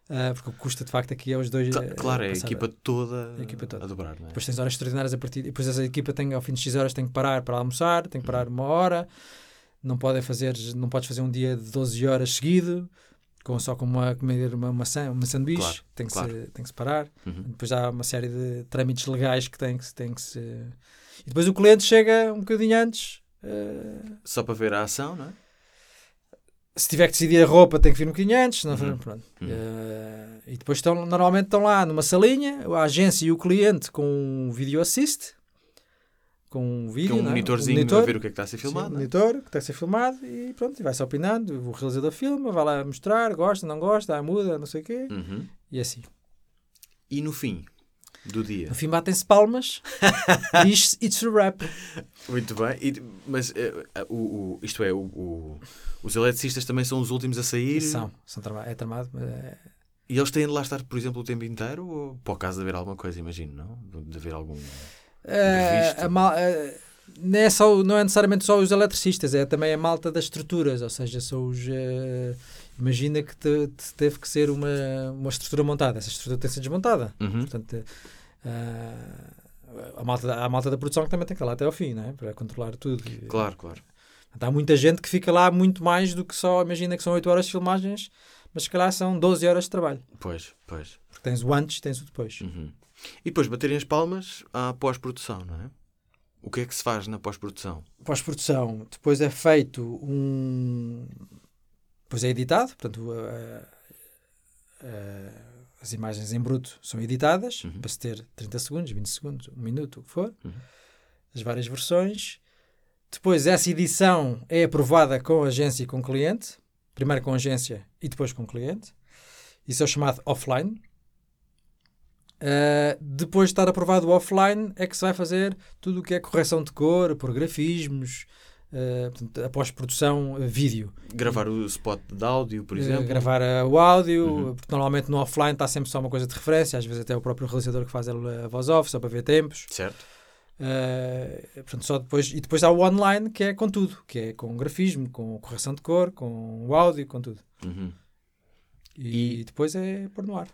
[laughs] porque o que custa de facto aqui é os dois. Eh, Claro, é a equipa toda, a equipa toda. a dobrar, não é? depois tens horas extraordinárias a partir. E depois essa equipa tem, ao fim de X horas, tem que parar para almoçar, tem que parar uma hora. Não podem fazer, não podes fazer um dia de 12 horas seguido, com, só com uma, comer uma maçã, uma sanduíche. Claro, tem, que claro. se, tem que se parar. Uhum. Depois há uma série de trâmites legais que tem que, se- tem que se. E depois o cliente chega um bocadinho antes. eh, Só para ver a ação, não é? se tiver que decidir a roupa, tem que vir um bocadinho antes. Não, Uhum. pronto. Uhum. Eh, e depois estão, normalmente estão lá numa salinha, a agência e o cliente com um video assist, com um vídeo, é um não é? monitorzinho monitor, a ver o que é que está a ser sim, filmado, um não é? monitor que está a ser filmado e pronto, e vai-se opinando. O realizador filma, vai lá mostrar, gosta, não gosta, muda, não sei o quê, Uhum. e assim. E no fim do dia? No fim batem-se palmas, [laughs] diz it's a wrap. Muito bem. E- mas eh, o, o- isto é, o, o- os eletricistas também são os últimos a sair São, são é tramado. é- e eles têm de lá estar, por exemplo, o tempo inteiro ou por acaso de haver alguma coisa, imagino, não? De haver algum. Eh, a mal- eh, não, é só, não é necessariamente só os eletricistas, é também a malta das estruturas, ou seja, são os. eh, imagina que te- te teve que ser uma, uma estrutura montada, essa estrutura tem que ser desmontada. Uhum. Portanto, eh, a, malta, da- a malta da produção que também tem que estar lá até ao fim, é? para controlar tudo. Claro, claro. Portanto, há muita gente que fica lá muito mais do que só, imagina que são 8 horas de filmagens, mas se calhar são 12 horas de trabalho. Pois, pois. Porque tens o antes, tens o depois. Uhum. E depois baterem as palmas à pós-produção, não é? O que é que se faz na pós-produção? pós-produção, depois é feito um. Depois é editado, portanto, a- a- as imagens em bruto são editadas Uhum. para se ter 30 segundos, 20 segundos, 1 minuto, o que for, Uhum. as várias versões. Depois essa edição é aprovada com a agência e com o cliente, primeiro com a agência e depois com o cliente. Isso é o chamado offline. Uh, depois de estar aprovado o offline, é que se vai fazer tudo o que é correção de cor, por grafismos, uh, portanto, a pós-produção uh, vídeo. Gravar o spot de áudio, por exemplo. gravar o áudio, uhum. porque normalmente no offline está sempre só uma coisa de referência, às vezes até o próprio realizador que faz a voz off, só para ver tempos. Certo. Portanto, só depois, e depois há o online que é com tudo, que é com grafismo, com correção de cor, com o áudio, com tudo. Uhum. E, e, depois é pôr no ar.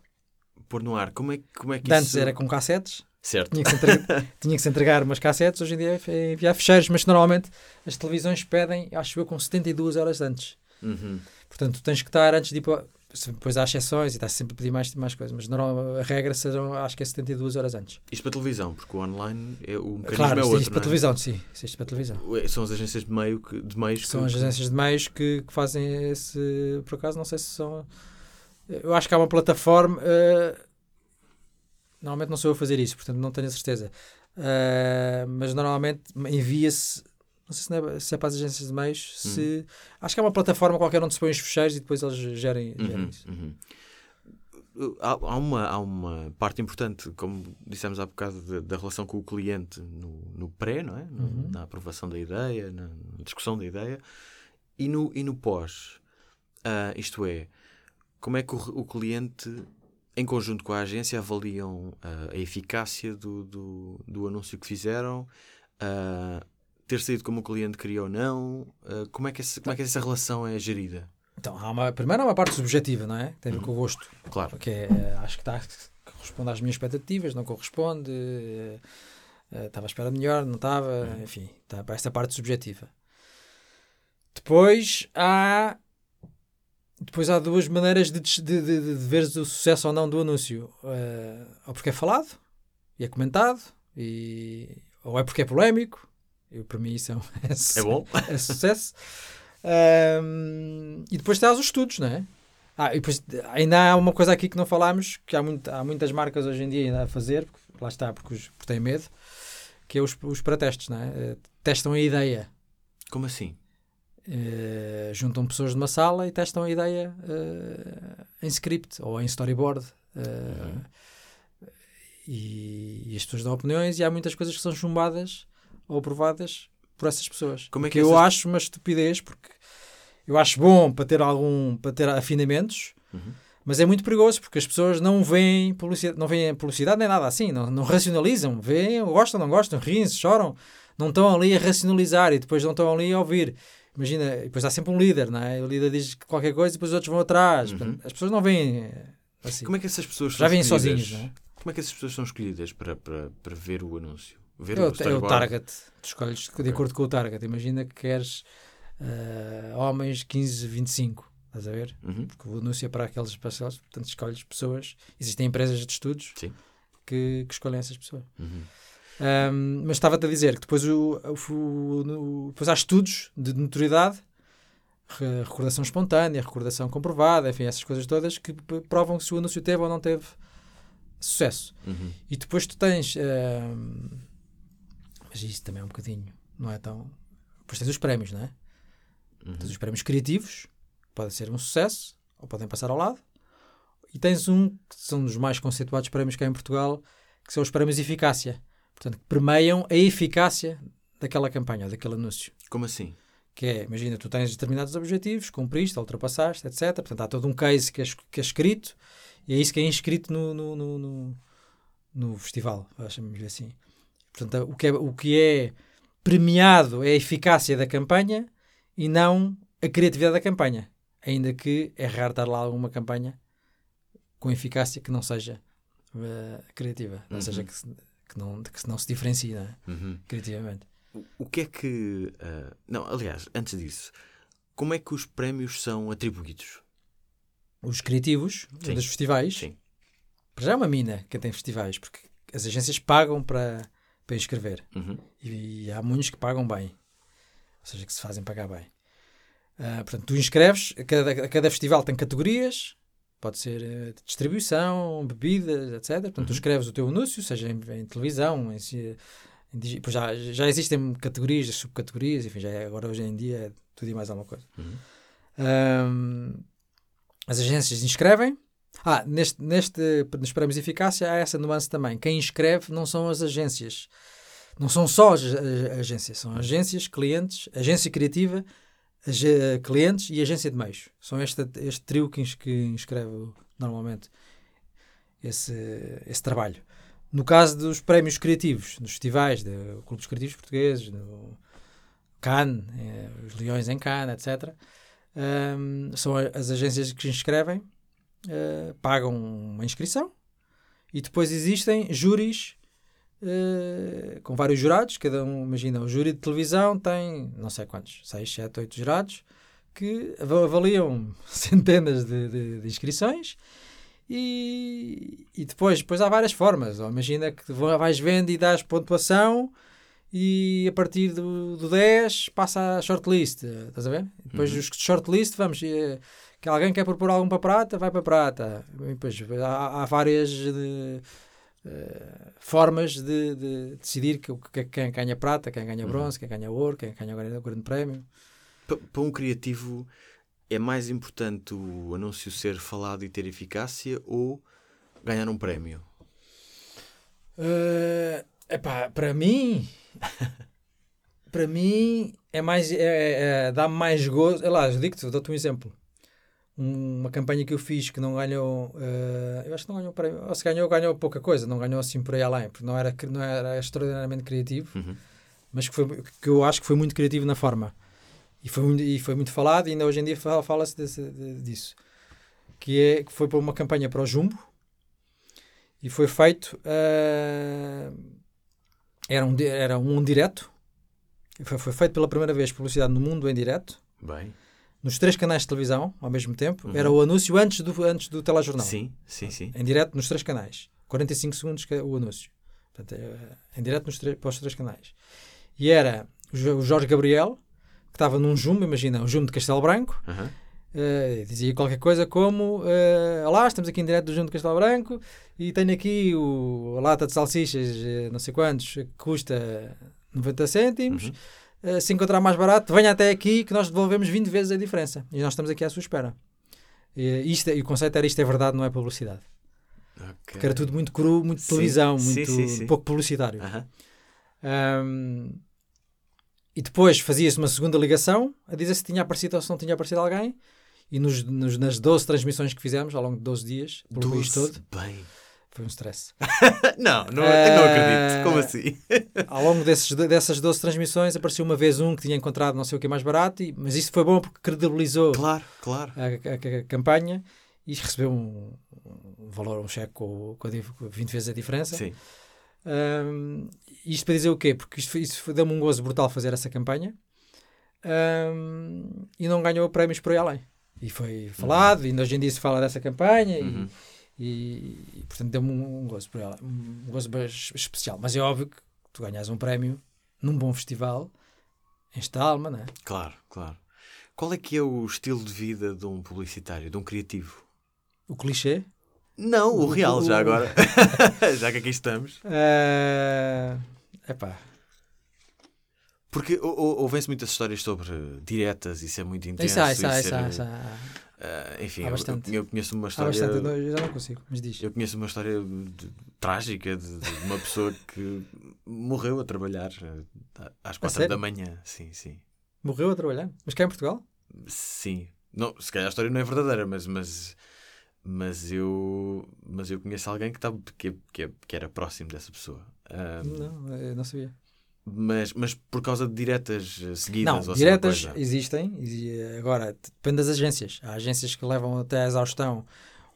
Pôr no ar, como é, como é que Antes isso... era com cassetes, certo. Tinha, que se entregar, [laughs] tinha que se entregar umas cassetes, hoje em dia é enviar fecheiros, mas normalmente as televisões pedem, acho eu, com 72 horas antes. Uhum. Portanto, tens que estar antes de ir para depois há exceções e está sempre a pedir mais, mais coisas, mas não, a regra serão, acho que é 72 horas antes. Isto para televisão, porque o online é o mecanismo claro, é outro. Isto para é? televisão, sim. Isto para televisão. São as agências de meio que, de meios que, São as agências de meios que, que, fazem esse. Por acaso, não sei se são. Eu acho que há uma plataforma. Uh, normalmente não sou eu a fazer isso, portanto não tenho a certeza. Uh, mas normalmente envia-se não sei se, não é, se é para as agências de meios, uhum. se acho que é uma plataforma qualquer onde se põem os fecheiros e depois eles gerem, gerem uhum, isso. Uhum. Há, há, uma, há uma parte importante, como dissemos há bocado, da relação com o cliente no, no pré, não é? No, uhum. na aprovação da ideia, na, na, discussão da ideia, e no, e no pós. Uh, isto é, como é que o, o, cliente, em conjunto com a agência, avaliam uh, a eficácia do, do, do, anúncio que fizeram? Uh, ter saído como o cliente queria ou não? Uh, como, é que essa, como é que essa relação é gerida? Então, há uma, primeiro há uma parte subjetiva, não é? Tem a ver uhum. com o gosto. Claro. Que é, acho que está, corresponde às minhas expectativas, não corresponde. Uh, estava à espera melhor, não estava. Uhum. Enfim, está para esta parte subjetiva. Depois há. Depois há duas maneiras de, de, de, de ver o sucesso ou não do anúncio. Uh, ou porque é falado e é comentado, e, ou é porque é polémico, eu, para mim isso é, um, [laughs] é, é bom. é sucesso. Um, e depois tens os estudos, não é? Ah, e depois ainda há uma coisa aqui que não falámos, que há, muito, há muitas marcas hoje em dia ainda a fazer, porque, lá está, porque, os, porque têm medo, que é os, os pré-testes, não é? Uh, testam a ideia. Como assim? Uh, juntam pessoas numa sala e testam a ideia uh, em script ou em storyboard. Uhum. E, e, as pessoas dão opiniões e há muitas coisas que são chumbadas ou aprovadas por essas pessoas. Como é que eu essas... acho uma estupidez, porque eu acho bom para ter algum para ter afinamentos, uhum. mas é muito perigoso porque as pessoas não veem publicidade, não veem publicidade nem nada assim, não, não racionalizam, veem, gostam, não gostam, riem-se, choram, não estão ali a racionalizar e depois não estão ali a ouvir. Imagina, depois há sempre um líder, não é? O líder diz qualquer coisa e depois os outros vão atrás. Uhum. Portanto, as pessoas não veem eh, assim. Como é que essas pessoas já vêm sozinhos, não é? Como é que essas pessoas são escolhidas para, para, para ver o anúncio? Ver é, o, é o target. Tu escolhes okay. de acordo com o target. Imagina que queres uh, homens 15, 25. Estás a ver? Uhum. Porque o anúncio é para aqueles parcelos, portanto escolhes pessoas. Existem empresas de estudos que, que, escolhem essas pessoas. Uhum. Um, mas estava-te a dizer que depois, o, o, depois há estudos de notoriedade, recordação espontânea, recordação comprovada, enfim, essas coisas todas que provam se o anúncio teve ou não teve sucesso. Uhum. E depois tu tens. Uh, mas isso também é um bocadinho. Não é tão. Depois tens os prémios, não é? Uhum. Tens os prémios criativos, podem ser um sucesso ou podem passar ao lado. E tens um que são dos mais conceituados prémios que há em Portugal, que são os prémios de eficácia. Portanto, que permeiam a eficácia daquela campanha, daquele anúncio. Como assim? Que é, imagina, tu tens determinados objetivos, cumpriste, ultrapassaste, etc. Portanto, há todo um case que é, que é escrito e é isso que é inscrito no, no, no, no, no festival, chamamos assim. Portanto, o que, é, o que é premiado é a eficácia da campanha e não a criatividade da campanha. Ainda que é raro estar lá alguma campanha com eficácia que não seja uh, criativa. Uhum. Ou seja, que, que, não, que não se diferencia né? uhum. criativamente. O, o que é que. Uh, não, aliás, antes disso, como é que os prémios são atribuídos? os criativos Sim. dos festivais. Sim. Já é uma mina quem tem festivais, porque as agências pagam para, para inscrever. Uhum. E, e, há muitos que pagam bem. Ou seja, que se fazem pagar bem. Uh, portanto, tu inscreves, cada, cada festival tem categorias, pode ser uh, distribuição, bebidas, etc. Portanto, uhum. tu escreves o teu anúncio, seja em, em televisão, em, em, já, já existem categorias, subcategorias, enfim, já é, agora hoje em dia é tudo e mais alguma coisa. Uhum. Um, as agências inscrevem. Ah, neste, neste, nos prémios de eficácia há essa nuance também. Quem inscreve não são as agências. não são só as, as agências, são agências, clientes, agência criativa, clientes e agência de meios. São este, este trio que, ins- que inscreve normalmente esse, esse trabalho. No caso dos prémios criativos, nos festivais, do Clube dos Criativos Portugueses, no Cannes, eh, os Leões em Cannes, etc., hum, são a- as agências que se inscrevem, eh, pagam uma inscrição e depois existem júris eh, com vários jurados. Cada um, imagina, o júri de televisão tem não sei quantos, 6, 7, 8 jurados que ava- avaliam [laughs] centenas de, de- de inscrições e, e depois, depois há várias formas. Ou imagina que va- vais vendo e dás pontuação e a partir do, do 10 passa a shortlist. Estás a ver? Depois Uhum. os shortlist, vamos. eh, que alguém quer propor algum para prata, vai para prata. E depois há, há várias de, eh, formas de, de decidir que, que- quem ganha prata, quem ganha Uhum. bronze, quem ganha ouro, quem ganha o grande, o grande prémio. Pa- Para um criativo, é mais importante o anúncio ser falado e ter eficácia ou ganhar um prémio? Eh, epá, para mim, [laughs] para mim é mais, é, é- dá-me mais gozo. É lá, digo-te, dou-te um exemplo. Um- Uma campanha que eu fiz que não ganhou, eh, eu acho que não ganhou prémio, ou se ganhou, ganhou pouca coisa, não ganhou assim por aí além, porque não era, não era extraordinariamente criativo, Uhum. mas que, foi, que eu acho que foi muito criativo na forma. E foi, muito- e foi muito falado, e ainda hoje em dia fala- fala-se disso. Que, é, que foi para uma campanha para o Jumbo, e foi feito. eh, era, um, era um direto, foi, foi feito pela primeira vez publicidade no mundo em direto, Bem. Nos três canais de televisão ao mesmo tempo. Uhum. Era o anúncio antes do, antes do telejornal. Sim, sim, sim. Em direto nos três canais. 45 segundos que é o anúncio. Portanto, é, em direto nos três- para os três canais. E era o Jo- o Jorge Gabriel, que estava num jumbo, imagina, um jumbo de Castelo Branco, Aham. eh, dizia qualquer coisa como eh, Olá, estamos aqui em direto do Jumbo de Castelo Branco e tenho aqui o, a lata de salsichas, eh, não sei quantos, que custa 90 cêntimos. Uhum. Eh, se encontrar mais barato, venha até aqui que nós devolvemos 20 vezes a diferença. E nós estamos aqui à sua espera. E, isto, é- e o conceito era isto é verdade, não é publicidade. Ok. Porque era tudo muito cru, muito Sim, televisão, muito sim, sim. pouco publicitário. Aham. Ahm, e depois fazia-se uma segunda ligação a dizer se tinha aparecido ou se não tinha aparecido alguém. E nos, nos- nas 12 transmissões que fizemos ao longo de 12 dias, pelo país Doze. todo, Bem. Foi um stress. [laughs] Não, não, não acredito. Como assim? [laughs] ao longo desses, dessas 12 transmissões apareceu uma vez um que tinha encontrado não sei o que mais barato, e- mas isso foi bom porque credibilizou Claro, claro. a, a- a campanha e recebeu um, um valor, um cheque com, com a dif- com 20 vezes a diferença. Sim. Um, isto para dizer o quê? Porque isto, foi- deu-me um gozo brutal fazer essa campanha Um, e não ganhou prémios por aí além. E foi falado, e ainda hoje em dia se fala dessa campanha, Uhum. e, e, portanto deu-me um, um gozo por além, um gozo especial. Mas é óbvio que tu ganhas um prémio num bom festival, em Stalma, não é? Claro, claro. Qual é que é o estilo de vida de um publicitário, de um criativo? O clichê. Não, o O- real, já o- agora. [laughs] já que aqui estamos. É epá, Porque ou- ou- ouvem-se muitas histórias sobre diretas, isso é muito intenso. isso há, isso há, isso isso há, é- há. Ah, enfim, Há eu-. Eu, conheço uma Há história. bastante, eu, já não consigo, mas diz. Eu conheço uma história de- trágica de, de uma pessoa que morreu a trabalhar ah, às quatro da manhã. Sim, sim. Morreu a trabalhar? Mas cá em Portugal? Sim. Não, se calhar a história não é verdadeira, mas, mas, mas, eu, mas eu conheço alguém que, estava, que, que, que era próximo dessa pessoa. Ah, Não, eu não sabia. Mas, mas por causa de diretas eh, seguidas. Não, ou assim, diretas existem. e, eh, Agora, depende das agências. Há agências que levam até à exaustão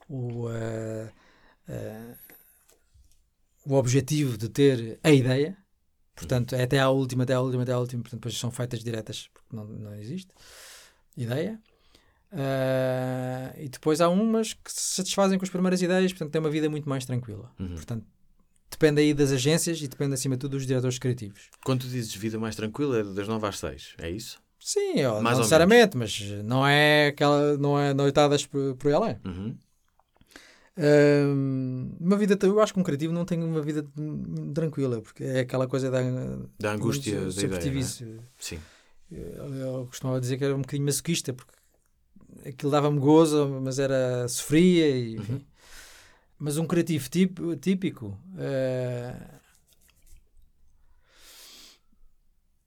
o, eh, eh, o objetivo de ter a ideia. Portanto, é até à última, até à última, até à última. Portanto, depois são feitas diretas porque não, não existe ideia. Eh, e depois há umas que se satisfazem com as primeiras ideias, portanto, têm uma vida muito mais tranquila. Uhum. Portanto, depende aí das agências e depende, acima de tudo, dos diretores criativos. Quando tu dizes vida mais tranquila, é das 9 às 6, é isso? Sim, Mais não necessariamente, mas não é aquela, não é noitadas por, por aí além. Uhum. Hum, uma vida, eu acho que um criativo não tem uma vida tranquila, porque é aquela coisa da, Da angústia eu da ideia. é? Sim. Eu, eu costumava dizer que era um bocadinho masoquista, porque aquilo dava-me gozo, mas era sofria. E. Uhum. Mas um criativo típico, eh,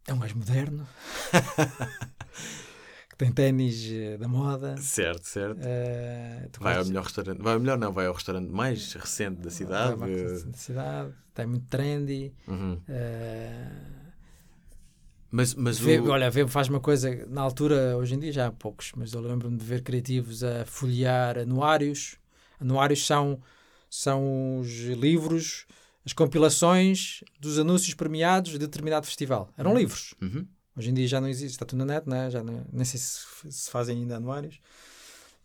É um gajo moderno. [laughs] que tem ténis eh, da moda. Certo, certo. Tu Vai ao melhor restaurante. Vai ao melhor, não, vai ao restaurante mais recente da cidade. Vai ao da cidade. Está muito trendy. Uhum. eh, Mas, mas Vê- o... Olha, vê, faz uma coisa, na altura, hoje em dia já há poucos, mas eu lembro-me de ver criativos a folhear anuários. Anuários são, são os livros, as compilações dos anúncios premiados de determinado festival. Eram livros. Uhum. Hoje em dia já não existe, está tudo na net, né? já não, nem sei se, se fazem ainda anuários.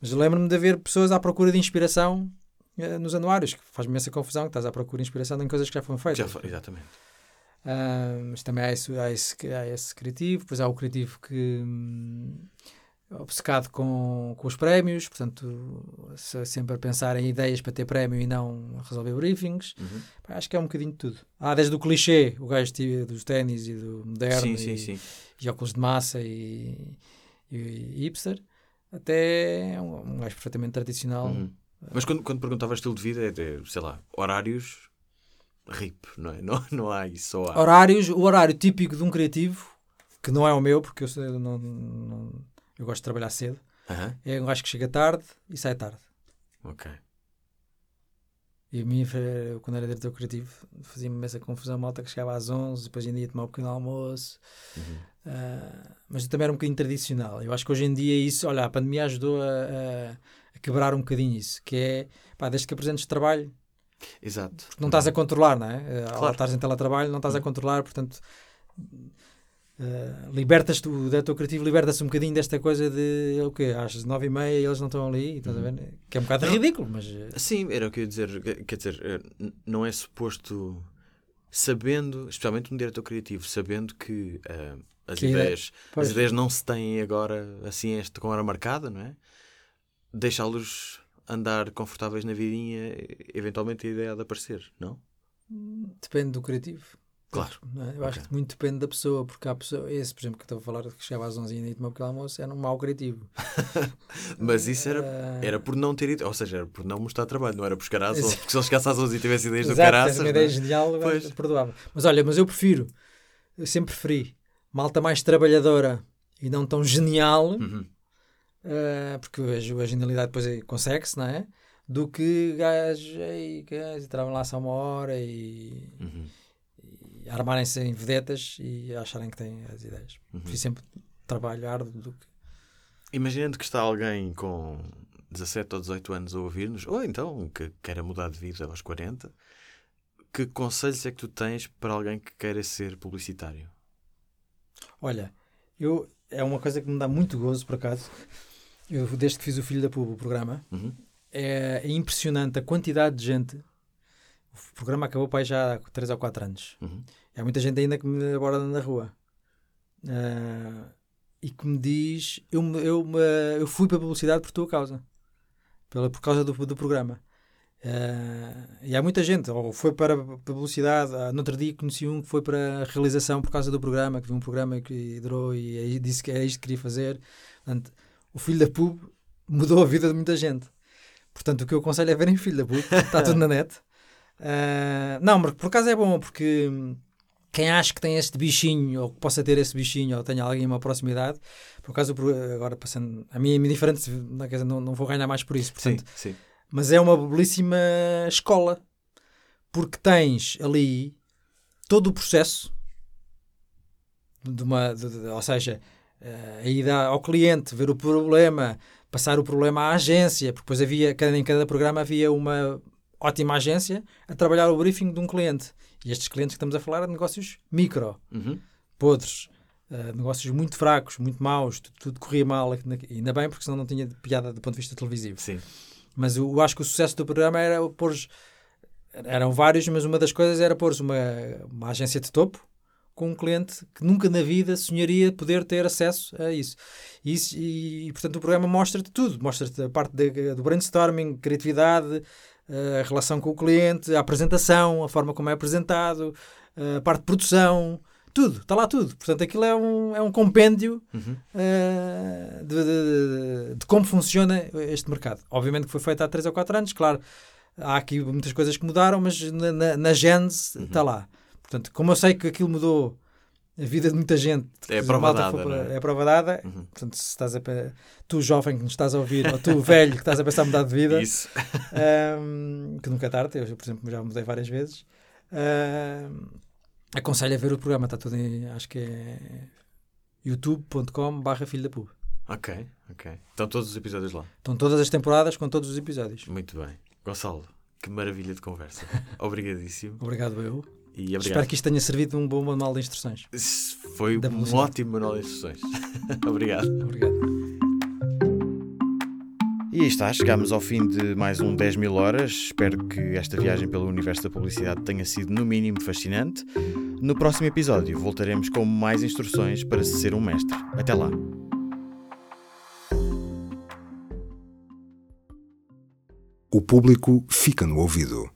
Mas lembro-me de haver pessoas à procura de inspiração eh, nos anuários, que faz-me imensa confusão, que estás à procura de inspiração em coisas que já foram feitas. Já foi, exatamente. Ah, mas também há esse, há, esse, há esse criativo, depois há o criativo que hum, obcecado com, com os prémios, portanto, se- sempre a pensar em ideias para ter prémio e não resolver briefings. Uhum. Pá, Acho que é um bocadinho de tudo. Há desde o clichê, o gajo dos ténis e do moderno Sim, e, sim, sim. e óculos de massa e, e, e hipster, até um, um gajo perfeitamente tradicional. Uhum. Mas quando, quando perguntava estilo de vida, é, é, sei lá, horários, RIP, não é? [laughs] Não, não há isso, só há. Horários, o horário típico de um criativo, que não é o meu, porque eu não, não- eu gosto de trabalhar cedo, é um gajo que chega tarde e sai tarde. ok. E a mim, eh, eu, quando era diretor criativo, fazia-me imensa confusão, malta que chegava às 11, depois ainda ia tomar um pequeno almoço. Uhum. Ah, mas eu também era um bocadinho tradicional. Eu acho que hoje em dia isso, olha, a pandemia ajudou a, a- a quebrar um bocadinho isso, que é, pá, desde que apresentes trabalho, Exato. não estás a controlar, não é? Ao Claro. estás em teletrabalho, não estás a controlar, portanto, eh, libertas-te, o diretor criativo liberta-se um bocadinho desta coisa de, o quê, às nove e meia eles não estão ali, estás a ver? Que é um bocado Não. ridículo, mas... eh, Sim, era o que eu ia dizer. Quer- dizer, eh, não é suposto, sabendo, especialmente um diretor criativo, sabendo que eh, as, Que ideia- ideias, pois. as ideias não se têm agora assim este, com hora marcada, não é? Deixá-los andar confortáveis na vidinha, eventualmente a ideia há de aparecer, não? Depende do criativo. Claro. Não é? Eu acho que muito depende da pessoa, porque há pessoa, esse, por exemplo, que estou a falar, que chegava às 11 e um pequeno almoço, era um mau criativo. [laughs] Mas isso era, Ah, era por não ter ido, ou seja, era por não mostrar trabalho, não era por chegar às Exato. 11, porque se ele chegasse às 11 e tivesse ideias do Exato, caraças. tens uma é? ideia genial, Pois. perdoava. Mas olha, mas eu prefiro, eu sempre preferi, malta mais trabalhadora e não tão genial, Uhum. eh, porque a, a genialidade depois consegue-se, não é? Do que gajos gajos, entravam lá só uma hora e, Uhum. Armarem-se em vedetas e acharem que têm as ideias. Uhum. Prefiro sempre trabalho árduo do que. Imaginando que está alguém com 17 ou 18 anos a ouvir-nos, ou então que queira mudar de vida aos 40, que conselhos é que tu tens para alguém que queira ser publicitário? Olha, eu, é uma coisa que me dá muito gozo, por acaso. Eu, desde que fiz o Filho da Pub, o programa, Uhum. é, é impressionante a quantidade de gente. O programa acabou para aí já há 3 ou 4 anos. Uhum. Há muita gente ainda que me aborda na rua Ah, e que me diz: eu, eu, eu fui para a publicidade por tua causa, pela, por causa do, do programa. Ah, e há muita gente, ou foi para a publicidade. ah, no outro dia conheci um que foi para a realização por causa do programa, que viu um programa que durou e aí disse que é isto que queria fazer. Portanto, o filho da pub [laughs] mudou a vida de muita gente. Portanto, o que eu aconselho é verem o filho da pub, está tudo na net. Ah, não, mas por acaso é bom, porque quem acha que tem este bichinho, ou que possa ter esse bichinho, ou tenha alguém em uma proximidade, por acaso, agora passando, a mim é indiferente, não, não, não vou ganhar mais por isso, Sim, portanto, sim. mas é uma belíssima escola, porque tens ali todo o processo, de uma, de- de- ou seja, eh, a ida ao cliente, ver o problema, passar o problema à agência, porque depois havia, cada- em cada programa havia uma ótima agência a trabalhar o briefing de um cliente. E estes clientes que estamos a falar eram negócios micro, Uhum. podres, eh, negócios muito fracos, muito maus, tudo, tudo corria mal, ainda bem, porque senão não tinha piada do ponto de vista televisivo. Sim. Mas eu, eu acho que o sucesso do programa era pôr eram vários, mas uma das coisas era pôr uma, uma agência de topo com um cliente que nunca na vida sonharia poder ter acesso a isso. E, e, portanto, o programa mostra-te tudo. Mostra-te a parte de- do brainstorming, criatividade, a relação com o cliente, a apresentação, a forma como é apresentado, a parte de produção, tudo. Está lá tudo. Portanto, aquilo é um, é um compêndio Uhum. eh, de, de- de como funciona este mercado. Obviamente que foi feito há 3 ou 4 anos, claro, há aqui muitas coisas que mudaram, mas na, na, na gênese está lá. Portanto, como eu sei que aquilo mudou a vida de muita gente. É Se prova dada, para- é? é prova dada. Uhum. Portanto, se estás a tu jovem que nos estás a ouvir, ou tu [laughs] velho que estás a pensar mudar de vida, Isso. [laughs] ahm, que nunca é tarde, eu, por exemplo, já mudei várias vezes. ahm, aconselho a ver o programa, está tudo em, acho que é youtube.com barra filho da pub. Ok, ok. Estão todos os episódios lá. Estão todas as temporadas com todos os episódios. Muito bem. Gonçalo, que maravilha de conversa. [laughs] Obrigadíssimo. Obrigado eu. E obrigado. Espero que isto tenha servido de um bom manual de instruções. Foi Da um ótimo manual de instruções. [laughs] obrigado. Obrigado. E aí está, chegámos ao fim de mais um 10 mil horas. Espero que esta viagem pelo universo da publicidade tenha sido, no mínimo, fascinante. No próximo episódio voltaremos com mais instruções para se ser um mestre. Até lá. O público fica no ouvido.